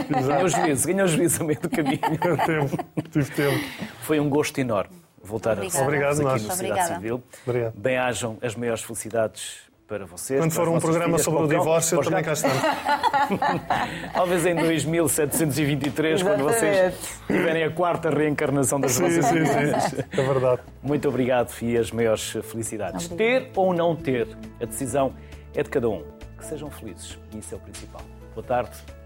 Ganhou juízo, ganhou juízo a meio do caminho. Tempo, tive tempo. Foi um gosto enorme voltar Obrigada. a Obrigado, aqui nós. no Cidade. Civil. Obrigado. Bem-ajam as maiores felicidades para vocês. Quando para for um programa filhas, sobre o divórcio, eu também cá estamos. Talvez em 2723, quando vocês tiverem a quarta reencarnação das Sim, vossas sim, vidas. sim. É verdade. Muito obrigado e as maiores felicidades. Ter ou não ter, a decisão é de cada um. Que sejam felizes e isso é o principal. Boa tarde